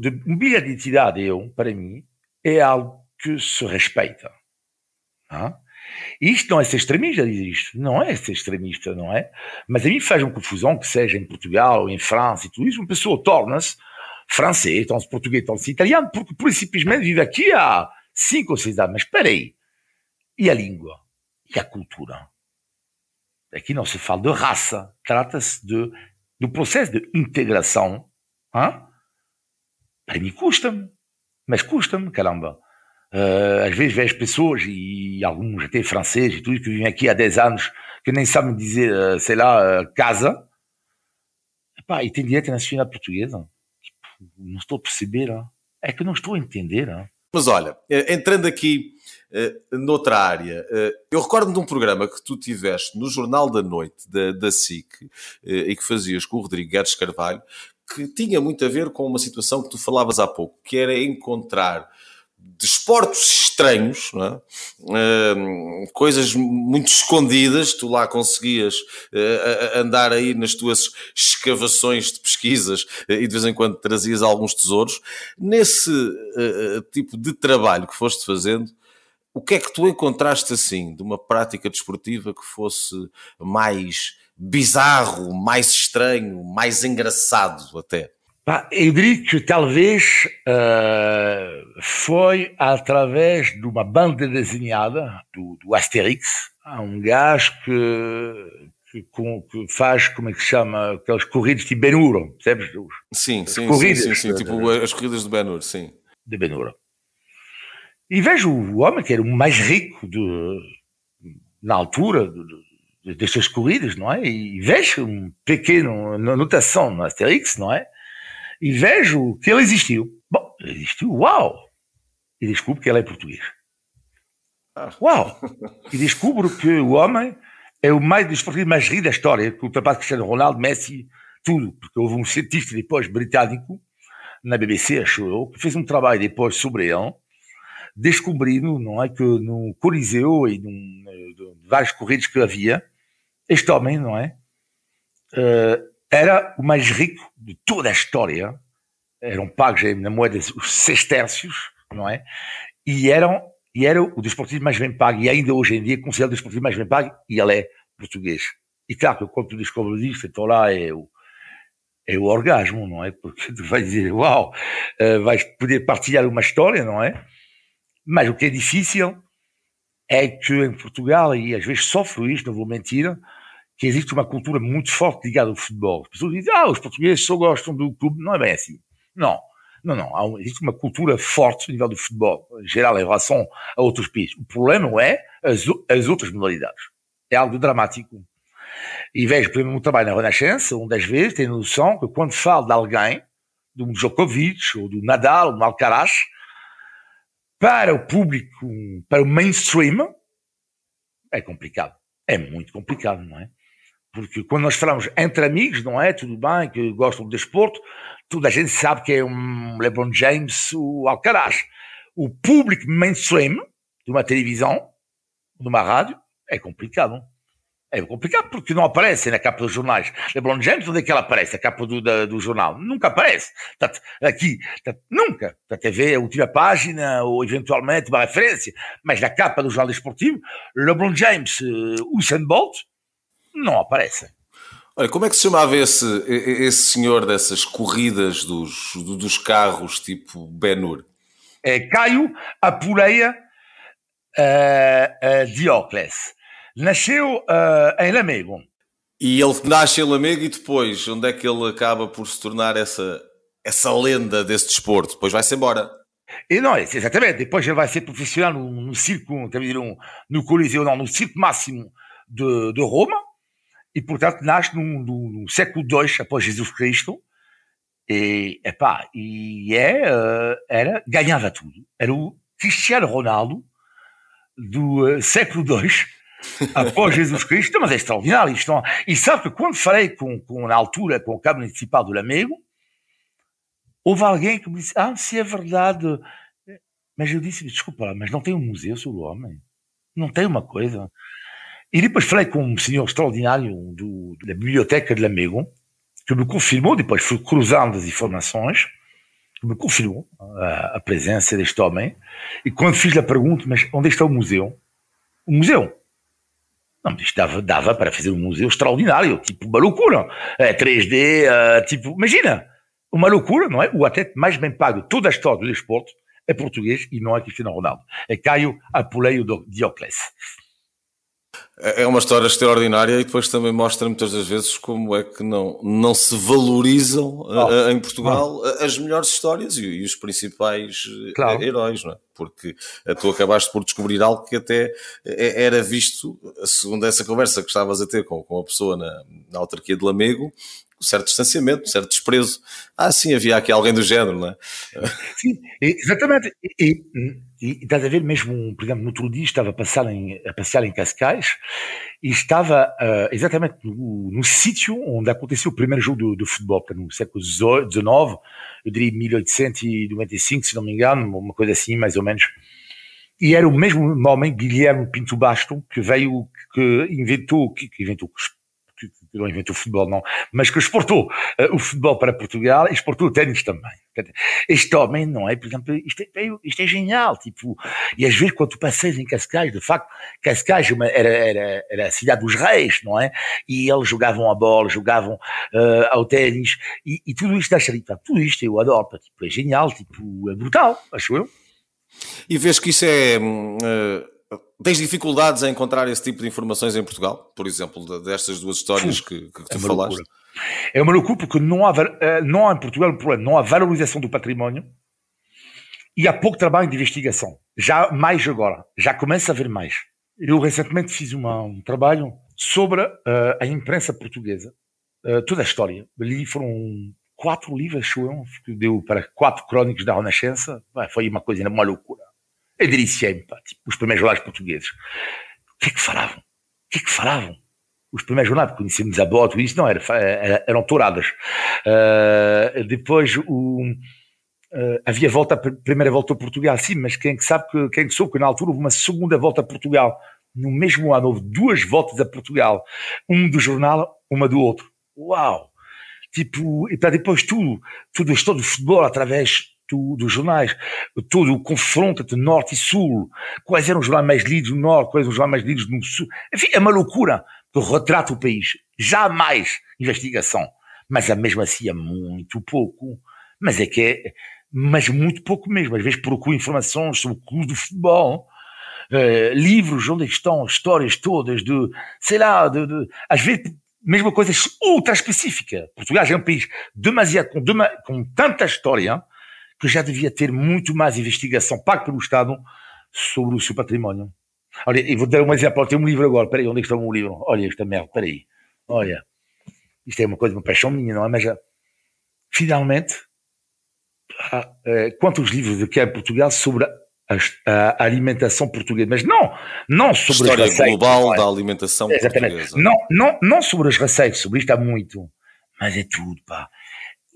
de de identidade, eu, para mim, é algo que se respeita. Não? É? Isto não é ser extremista, diz isto. Não é ser extremista, não é? Mas a mim faz uma confusão que seja em Portugal ou em França e tudo isso, uma pessoa torna-se francês, torna-se português, torna-se italiano, porque por simplesmente vive aqui há cinco ou seis. Mas espera aí. E a língua? E a cultura? Aqui não se fala de raça, trata-se do processo de integração. Hein? Para mim custa-me. Mas custa-me, caramba. Uh, às vezes vejo pessoas, e alguns até franceses e tudo, que vêm aqui há 10 anos, que nem sabem dizer, uh, sei lá, uh, casa, Epá, e tem direito nacional portuguesa. Tipo, não estou a perceber, é que não estou a entender. Mas olha, entrando aqui uh, noutra área, uh, eu recordo-me de um programa que tu tiveste no Jornal da Noite da, da SIC e que fazias com o Rodrigo Guedes Carvalho, que tinha muito a ver com uma situação que tu falavas há pouco, que era encontrar desportos estranhos, é? uh, coisas muito escondidas, tu lá conseguias uh, andar aí nas tuas escavações de pesquisas uh, e de vez em quando trazias alguns tesouros. Nesse tipo de trabalho que foste fazendo, o que é que tu encontraste assim, de uma prática desportiva que fosse mais bizarro, mais estranho, mais engraçado até? Que talvez uh, foi através de uma banda desenhada do, do Asterix, um gajo que, que, que, faz, como é que se chama, aquelas corridas de Ben-Hur, percebes? Sim, sim, corridas, sim, sim, sim, tipo as corridas de Ben-Hur, sim. De Ben-Hur. E vejo o homem que era o mais rico de, na altura de, destas corridas, não é? E vejo um pequeno anotação no Asterix, não é? E vejo que ele existiu. Bom, ele existiu, uau! E descubro que ele é português. Ah. Uau! E descubro que o homem é o mais desportivo mais rico da história, que ultrapassa Cristiano Ronaldo, Messi, tudo. Porque houve um cientista depois britânico, na BBC, acho eu, que fez um trabalho depois sobre ele, descobrindo, não é, que no Coliseu e num, de vários corridos que havia, este homem, não é, uh, era o mais rico de toda a história. Eram pagos na moeda os sextércios, não é? E eram e era o desportivo mais bem pago, e ainda hoje em dia considero o desportivo mais bem pago, e ele é português. E claro que quando tu descobres isto, então lá é o, é o orgasmo, não é? Porque tu vais dizer, uau, uh, vais poder partilhar uma história, não é? Mas o que é difícil é que em Portugal, e às vezes sofro isto, não vou mentir, que existe uma cultura muito forte ligada ao futebol. As pessoas dizem, ah, os portugueses só gostam do clube. Não é bem assim. Não. Não, não. existe uma cultura forte a nível do futebol, em geral, em relação a outros países. O problema é as, as outras modalidades. É algo dramático. E vejo, por exemplo, no trabalho na Renascença, onde às vezes tem noção que quando falo de alguém, de um Djokovic, ou do Nadal, ou do Alcaraz, para o público, para o mainstream, é complicado. É muito complicado, não é? Porque quando nós falamos entre amigos, não é? Tudo bem, que gostam de desporto, toda a gente sabe que é um LeBron James, o Alcaraz. O público mainstream de uma televisão, de uma rádio, é complicado. É complicado porque não aparece na capa dos jornais. LeBron James, onde é que ela aparece? A capa do, da, do jornal? Nunca aparece. Portanto, aqui, portanto, nunca. A TV, a última página, ou eventualmente uma referência. Mas na capa do jornal esportivo, LeBron James, uh, Usain Bolt, não aparecem. Olha, como é que se chamava esse, esse senhor dessas corridas dos, dos carros tipo Benur? É Caio Apuleia uh, uh, Diocles. Nasceu uh, em Lamego. E ele nasce em Lamego e depois, onde é que ele acaba por se tornar essa, essa lenda desse desporto? Depois vai-se embora. E não, exatamente. Depois ele vai ser profissional no, no circo, no, no Coliseu, não, no circo máximo de, de Roma e portanto nasce no, no, no século II após Jesus Cristo e, epá, e é, uh, era, ganhava tudo. Era o Cristiano Ronaldo do uh, século II, após Jesus Cristo, mas é extraordinário. Isto não... E sabe que quando falei com, com, na altura com o Cabo Municipal do Lamego, houve alguém que me disse, ah, se é verdade... Mas eu disse, desculpa, mas não tem um museu sobre o homem? Não tem uma coisa? E depois falei com um senhor extraordinário do, da biblioteca de Lamego, que me confirmou, depois fui cruzando as informações, que me confirmou a, a, presença deste homem. E quando fiz a pergunta, mas onde está o museu? O museu? Não, isto dava, dava para fazer um museu extraordinário, tipo uma loucura. É, 3D, é, tipo, imagina, uma loucura, não é? O atleta mais bem pago de toda a história do desporto é português e não é Cristiano Ronaldo. É Caio Apuleio Diocles. É, é uma história extraordinária e depois também mostra muitas das vezes como é que não, não se valorizam oh, em Portugal oh. as melhores histórias e, e os principais claro. heróis, não é? Porque tu acabaste por descobrir algo que até era visto, segundo essa conversa que estavas a ter com, com a pessoa na, na autarquia de Lamego, certo distanciamento, um certo desprezo. Ah, sim, havia aqui alguém do género, não é? Sim, exatamente. E, e, e estás a ver mesmo, por exemplo, no outro dia estava a passear em, a passear em Cascais e estava uh, exatamente no, no sítio onde aconteceu o primeiro jogo do futebol, no século XIX, eu diria 1895, se não me engano, uma coisa assim, mais ou menos. E era o mesmo homem, Guilherme Pinto Basto, que veio, que inventou, que inventou, que que não inventou o futebol, não, mas que exportou uh, o futebol para Portugal e exportou o ténis também. Este homem, não é? Por exemplo, isto é, isto é genial, tipo, e às vezes quando tu passas em Cascais, de facto, Cascais era, era, era a cidade dos reis, não é? E eles jogavam a bola, jogavam uh, ao ténis, e, e, tudo isto deixa ali, tudo isto eu adoro, tipo, é genial, tipo, é brutal, acho eu. E vês que isso é... Uh Tens dificuldades em encontrar esse tipo de informações em Portugal? Por exemplo, destas duas histórias que, que tu é falaste? Loucura. É uma loucura porque não há, eh, não há em Portugal um problema, não há valorização do património e há pouco trabalho de investigação. Já mais agora, já começa a haver mais. Eu recentemente fiz uma, um trabalho sobre uh, a imprensa portuguesa, uh, toda a história. Ali foram quatro livros, que deu para quatro crónicos da Renascença. Foi uma coisa, uma loucura eu deliciei-me, tipo, os primeiros jornais portugueses. O que é que falavam? O que é que falavam? Os primeiros jornais, conhecíamos a tudo isso, não, era, era, eram touradas. Uh, depois, o, uh, havia volta, primeira volta a Portugal, sim, mas quem sabe que, quem soube que na altura houve uma segunda volta a Portugal. No mesmo ano houve duas voltas a Portugal. Um do jornal, uma do outro. Uau! Tipo, e para depois tudo, tudo a história do futebol através do, dos jornais, todo o confronto entre Norte e Sul, quais eram os jornais mais lidos no Norte, quais eram os jornais mais lidos no Sul. Enfim, é uma loucura que retrata o país. Jamais investigação. Mas é mesmo assim é muito pouco. Mas é que é, mas muito pouco mesmo. Às vezes procuro informações sobre o clube do futebol, uh, livros onde estão histórias todas de, sei lá, de, de, às vezes mesma coisa ultra específica. Portugal é um país demasiado, com, com tanta história, que já devia ter muito mais investigação paga pelo Estado sobre o seu património. Olha, e vou dar um exemplo. Tem um livro agora. Peraí, onde é está o meu livro? Olha esta merda, peraí. Olha. Isto é uma coisa, uma paixão minha, não é? Mas já, finalmente, há, é, quantos livros aqui em Portugal sobre a, a, alimentação portuguesa, mas não, não sobre História as receitas. global é? da alimentação Exatamente. portuguesa. Não, não, não sobre as receitas, sobre isto há muito, mas é tudo, pá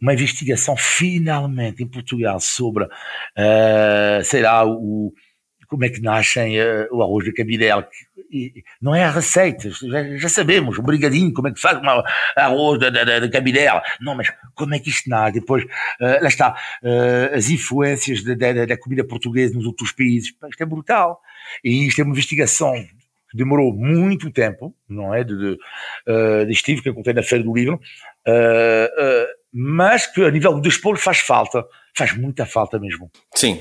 uma investigação finalmente em Portugal sobre, uh, sei lá, o, como é que nascem uh, o arroz de cabidela. Não é a receita, já, já, sabemos, o brigadinho, como é que faz uma arroz de, de cabidela. Não, mas como é que isto nasce? Depois, uh, lá está, uh, as influências da, da comida portuguesa nos outros países. Isto é brutal. E isto é uma investigação que demorou muito tempo, não é? De, de, uh, de que eu contei na Feira do Livro, uh, mas que a nível do desporto faz falta, faz muita falta mesmo. Sim,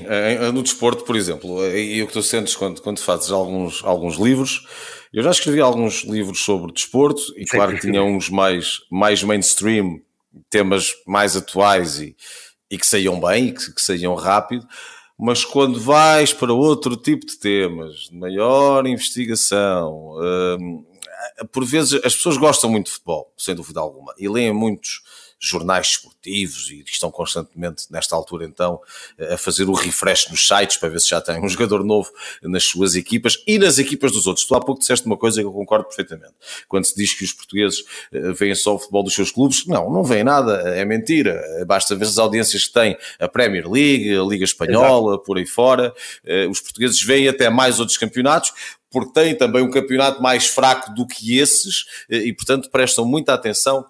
no desporto, por exemplo, e o que tu sentes quando, quando fazes alguns, alguns livros, eu já escrevi alguns livros sobre desporto e Sei claro que tinha uns mais, mais mainstream, temas mais atuais e, e que saíam bem e que, que saíam rápido, mas quando vais para outro tipo de temas, de maior investigação, hum, por vezes as pessoas gostam muito de futebol, sem dúvida alguma, e leem muitos jornais esportivos e estão constantemente, nesta altura então, a fazer o refresh nos sites para ver se já tem um jogador novo nas suas equipas e nas equipas dos outros. Tu há pouco disseste uma coisa que eu concordo perfeitamente. Quando se diz que os portugueses eh, veem só o futebol dos seus clubes, não, não veem nada, é mentira. Basta ver as audiências que tem a Premier League, a Liga Espanhola, Exato. por aí fora. Eh, os portugueses veem até mais outros campeonatos, porque têm também um campeonato mais fraco do que esses eh, e, portanto, prestam muita atenção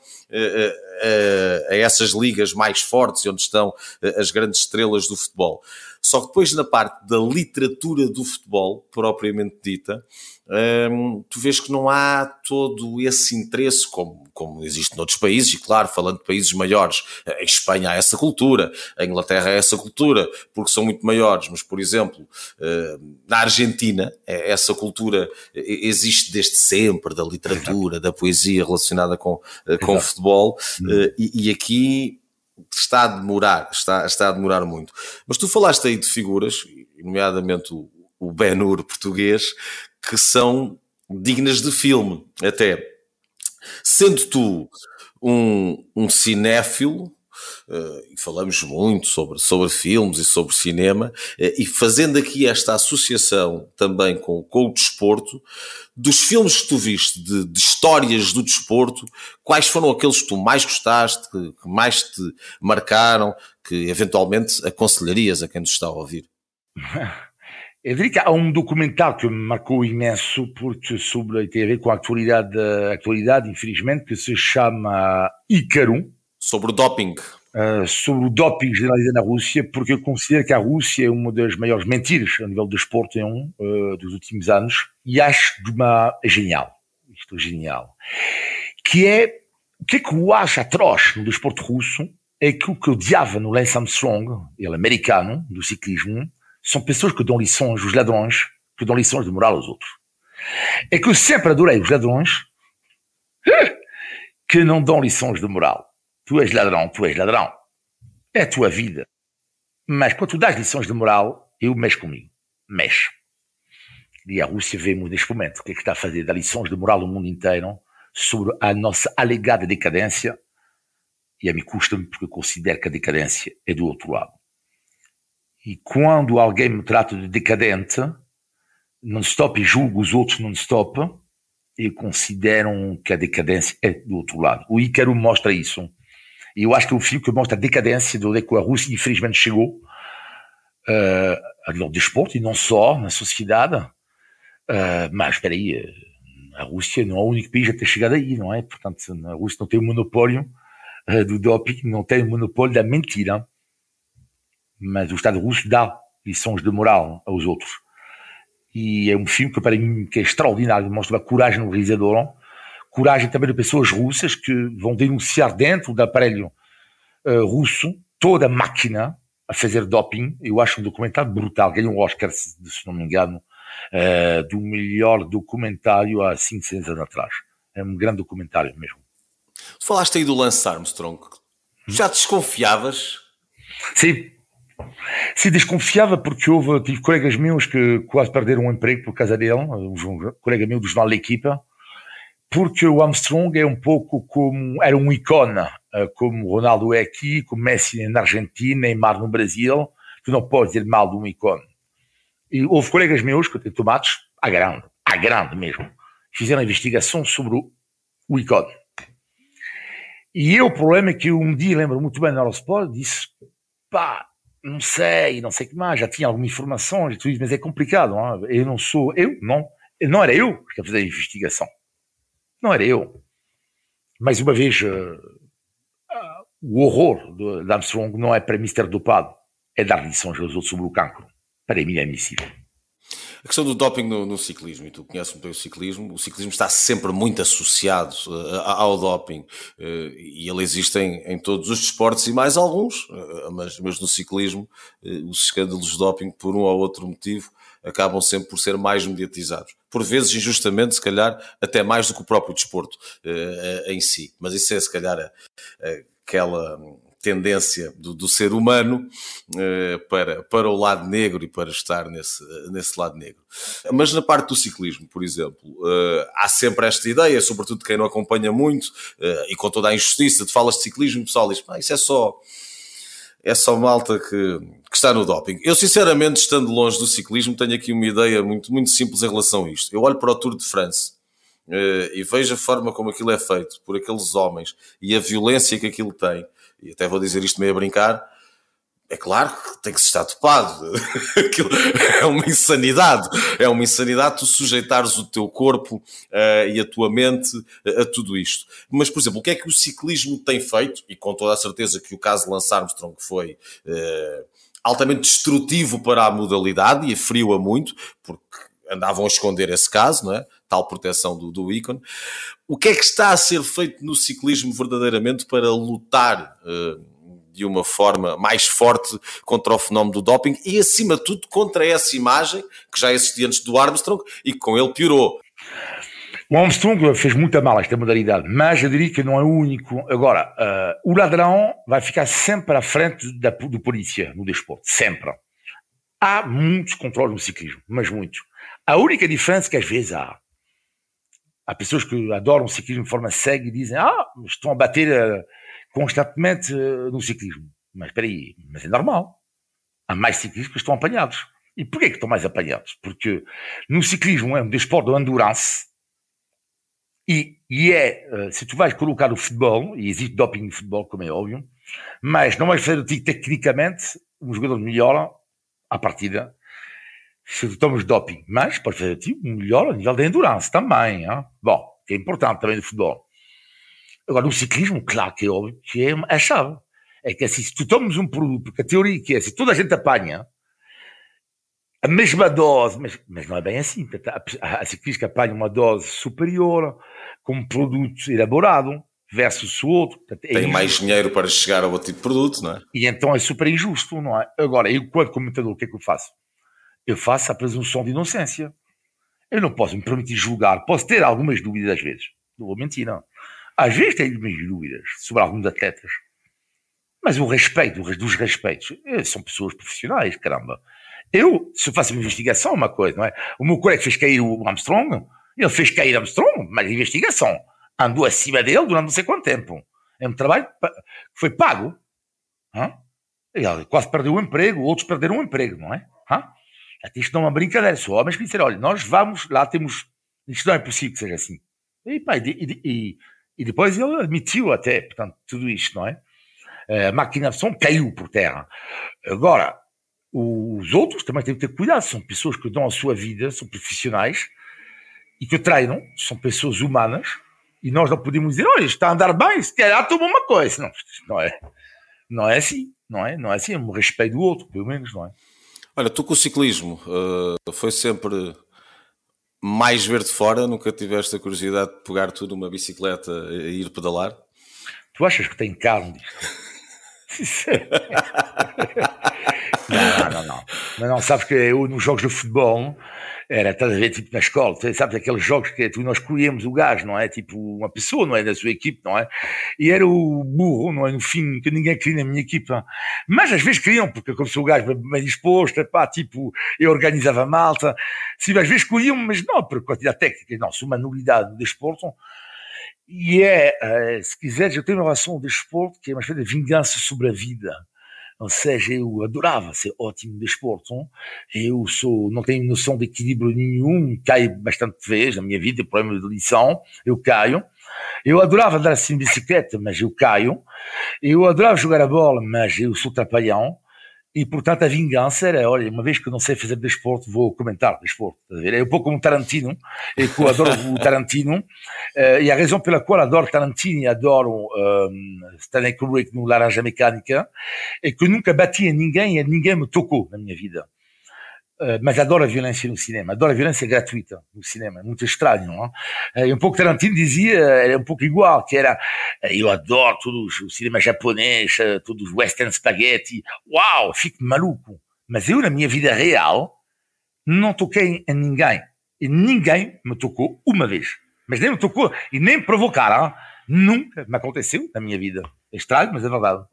a essas ligas mais fortes onde estão as grandes estrelas do futebol. Só que depois, na parte da literatura do futebol, propriamente dita, hum, tu vês que não há todo esse interesse, como, como existe noutros países, e claro, falando de países maiores, em Espanha há essa cultura, em Inglaterra há essa cultura, porque são muito maiores, mas, por exemplo, hum, na Argentina, é, essa cultura existe desde sempre, da literatura, da poesia relacionada com, com o futebol, hum. e, e aqui está a demorar, está, está a demorar muito. Mas tu falaste aí de figuras, nomeadamente o, o Ben-Hur português, que são dignas de filme, até. Sendo tu um, um cinéfilo, e falamos muito sobre, sobre filmes e sobre cinema, uh, e fazendo aqui esta associação também com, com o desporto, dos filmes que tu viste, de, de, histórias do desporto, quais foram aqueles que tu mais gostaste, que, que mais te marcaram, que eventualmente aconselharias a quem nos está a ouvir? Eu diria que há um documentário que me marcou imenso, porque sobre, tem a ver com a atualidade, a atualidade, infelizmente, que se chama Ícaro, Sobre o doping. Uh, sobre o doping generalizado na Rússia, porque eu considero que a Rússia é uma das maiores mentiras a nível do esporte um, uh, dos últimos anos e acho de uma genial. Isto é genial. Que é o que é que eu acho atroz no desporto russo é que o que odiava no Lance Armstrong, ele americano, do ciclismo, são pessoas que dão lições, os ladrões, que dão lições de moral aos outros. É que eu sempre adorei os ladrões que não dão lições de moral. Tu és ladrão, tu és ladrão. É a tua vida. Mas quando tu dás lições de moral, eu mexo comigo. Mexe. E a Rússia vê-me neste momento. O que é que está a fazer? Dar lições de moral ao mundo inteiro sobre a nossa alegada decadência. E a mim custa-me porque eu considero que a decadência é do outro lado. E quando alguém me trata de decadente, non-stop e julgo os outros non-stop, e consideram que a decadência é do outro lado. O Ícaro mostra isso. E eu acho que é um filme que mostra a decadência de onde é que a Rússia, infelizmente, chegou uh, nível de desporto e não só na sociedade. Uh, mas espera aí, a Rússia não é o único país a ter chegado aí, não é? Portanto, a Rússia não tem o monopólio uh, do doping, não tem o monopólio da mentira. Mas o Estado russo dá lições de moral aos outros. E é um filme que para mim que é extraordinário, mostra a coragem do realizador coragem também de pessoas russas que vão denunciar dentro do aparelho uh, russo toda a máquina a fazer doping. Eu acho um documentário brutal. Ganhou um Oscar, se, se não me engano, uh, do melhor documentário há 5, 6 anos atrás. É um grande documentário mesmo. Falaste aí do Lance Armstrong. Já desconfiavas? Sim. Sim, desconfiava porque houve, tive colegas meus que quase perderam o um emprego por causa dele, um colega meu do jornal da equipa, porque o Armstrong é um pouco como era um ícone, eh, como Ronaldo é aqui, como Messi na Argentina, Neymar no Brasil, tu não podes dizer mal de um ícone. E houve colegas meus que têm tomates à grande, à grande mesmo, fizeram investigação sobre o, ícone. E eu, o problema é que um dia, lembro muito bem na Eurosport, disse, pá, não sei, não sei o que mais, já tinha alguma informação, mas é complicado, não é? eu não sou, eu, não, não era eu que ia fazer a investigação não era eu. Mais uma vez, uh, uh, o horror do, de Armstrong não é para estar dopado, é dar lições aos outros sobre o cancro. Para mim é admissível. A questão do doping no, no, ciclismo, e tu conheces muito bem o ciclismo, o ciclismo está sempre muito associado uh, ao doping uh, e ele existe em, em, todos os desportos e mais alguns, uh, mas, mas, no ciclismo os escândalos de doping, por um ou outro motivo, acabam sempre por ser mais mediatizados. Por vezes, injustamente, se calhar, até mais do que o próprio desporto uh, em si. Mas isso é, se calhar, aquela tendência do, do ser humano uh, para, para o lado negro e para estar nesse, nesse lado negro. Mas na parte do ciclismo, por exemplo, uh, há sempre esta ideia, sobretudo quem não acompanha muito, e com toda a injustiça, de falas de ciclismo, pessoal diz, ah, isso é só é só malta que, que, está no doping. Eu, sinceramente, estando longe do ciclismo, tenho aqui uma ideia muito, muito simples em relação a isto. Eu olho para o Tour de France uh, e vejo a forma como aquilo é feito por aqueles homens e a violência que aquilo tem, e até vou dizer isto meio a brincar, é claro que tem que se estar topado. É uma insanidade. É uma insanidade tu sujeitares o teu corpo uh, e a tua mente a, a tudo isto. Mas, por exemplo, o que é que o ciclismo tem feito? E com toda a certeza que o caso de Lance Armstrong foi uh, altamente destrutivo para a modalidade e feriu-a muito, porque andavam a esconder esse caso, não é? Tal proteção do, do ícone. O que é que está a ser feito no ciclismo verdadeiramente para lutar uh, de uma forma mais forte contra o fenómeno do doping e, acima de tudo, contra essa imagem que já existia antes do Armstrong e que com ele piorou? O Armstrong fez muito mal esta modalidade, mas eu diria que não é o único. Agora, uh, o ladrão vai ficar sempre à frente da, do polícia no desporto, sempre. Há muitos controles no ciclismo, mas muitos. A única diferença é que às vezes há. Há pessoas que adoram o ciclismo de forma cega e dizem: Ah, estão a bater uh, constantemente uh, no ciclismo. Mas espera aí, mas é normal. Há mais ciclistas que estão apanhados. E porquê que estão mais apanhados? Porque no ciclismo é um desporto de endurance e, e é, uh, se tu vais colocar o futebol, e existe doping no futebol, como é óbvio, mas não vais fazer tecnicamente, um jogador melhora à partida se tomas doping, mas pode fazer um melhor a nível de endurance também. Hein? Bom, que é importante também no futebol. Agora, no ciclismo, claro que é óbvio que é a chave. É que assim, se tu tomas um produto, porque a teoria que é, se toda a gente apanha, a mesma dose, mas, mas não é bem assim. A, a ciclista apanha uma dose superior, com um produto elaborado, versus o outro. Portanto, é Tem injusto. mais dinheiro para chegar ao outro tipo de produto, não é? E então é super injusto, não é? Agora, eu, quando comentador, o que é que eu faço? Eu faço a presunção de inocência. Eu não posso me permitir julgar. Posso ter algumas dúvidas às vezes. Não vou mentir, não. Às vezes tenho minhas dúvidas sobre alguns atletas. Mas o respeito, dos respeitos, eh, são pessoas profissionais, caramba. Eu, se eu faço uma investigação, uma coisa, não é? O meu colega fez cair o Armstrong, ele fez cair Armstrong, mas investigação. Andou acima dele durante não sei quanto tempo. É um trabalho que foi pago. Hã? Ele quase perdeu o emprego, outros perderam o emprego, não é? Hã? Isto não é uma brincadeira. São homens que disseram: olha, nós vamos, lá temos. Isto não é possível que seja assim. E, pá, e, e, e depois ele admitiu até, portanto, tudo isto, não é? A som caiu por terra. Agora, os outros também têm que ter cuidado. São pessoas que dão a sua vida, são profissionais e que treinam, são pessoas humanas, e nós não podemos dizer, olha, está a andar bem, se calhar toma uma coisa. Não, não é, não é assim, não é? Não é assim, é um respeito do outro, pelo menos, não é? Olha, tu com o ciclismo uh, foi sempre mais verde fora? Nunca tiveste a curiosidade de pegar tudo numa bicicleta e ir pedalar? Tu achas que tem carne não, não, não. Mas não, sabes que eu nos jogos de futebol era, estás a ver, tipo na escola, sabes, aqueles jogos que tu, nós escolhemos o gajo, não é? Tipo, uma pessoa, não é? Da sua equipe, não é? E era o burro, não é? No fim, que ninguém queria na minha equipa. Mas às vezes queriam, porque como sou o gajo bem disposto, pá, tipo, eu organizava malta. Sim, às vezes escolhiam, mas não por quantidade técnica, não, sou uma nulidade do desporto. E é, eh, se quiseres, eu tenho uma relação ao desporto que é uma espécie de vingança sobre a vida ou seja, eu adorava ser ótimo de desporto. Eu sou, não tenho noção de equilíbrio nenhum, caio bastante vezes na minha vida, problema de lição, eu caio. Eu adorava andar assim de bicicleta, mas eu caio. Eu adorava jogar a bola, mas eu sou trapalhão. E, portanto, a vingança era, olha, uma vez que eu não sei fazer desporto, vou comentar desporto. É um pouco como Tarantino, e que eu adoro o Tarantino, uh, e a razão pela qual adoro Tarantino e adoro um, Stanley Kubrick no Laranja Mecânica é que eu nunca bati em ninguém e ninguém me tocou na minha vida. Uh, mas adoro a violência no cinema, adoro a violência gratuita no cinema, muito estranho, não é? Uh, um pouco Tarantino dizia, era um pouco igual, que era, eu adoro todo o cinema japonês, todos os western spaghetti, uau, fico maluco. Mas eu, na minha vida real, não toquei em ninguém. E ninguém me tocou uma vez. Mas nem me tocou, e nem me provocaram. Nunca me aconteceu na minha vida. É estranho, mas é verdade.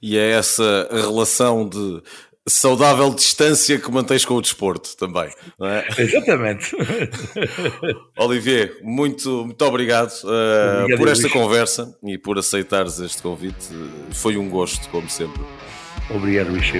E é essa relação de saudável distância que mantens com o desporto também, é? Exatamente. Olivier, muito, muito obrigado, uh, obrigado por esta Luís. conversa e por aceitares este convite. Foi um gosto, como sempre. Obrigado, Luís.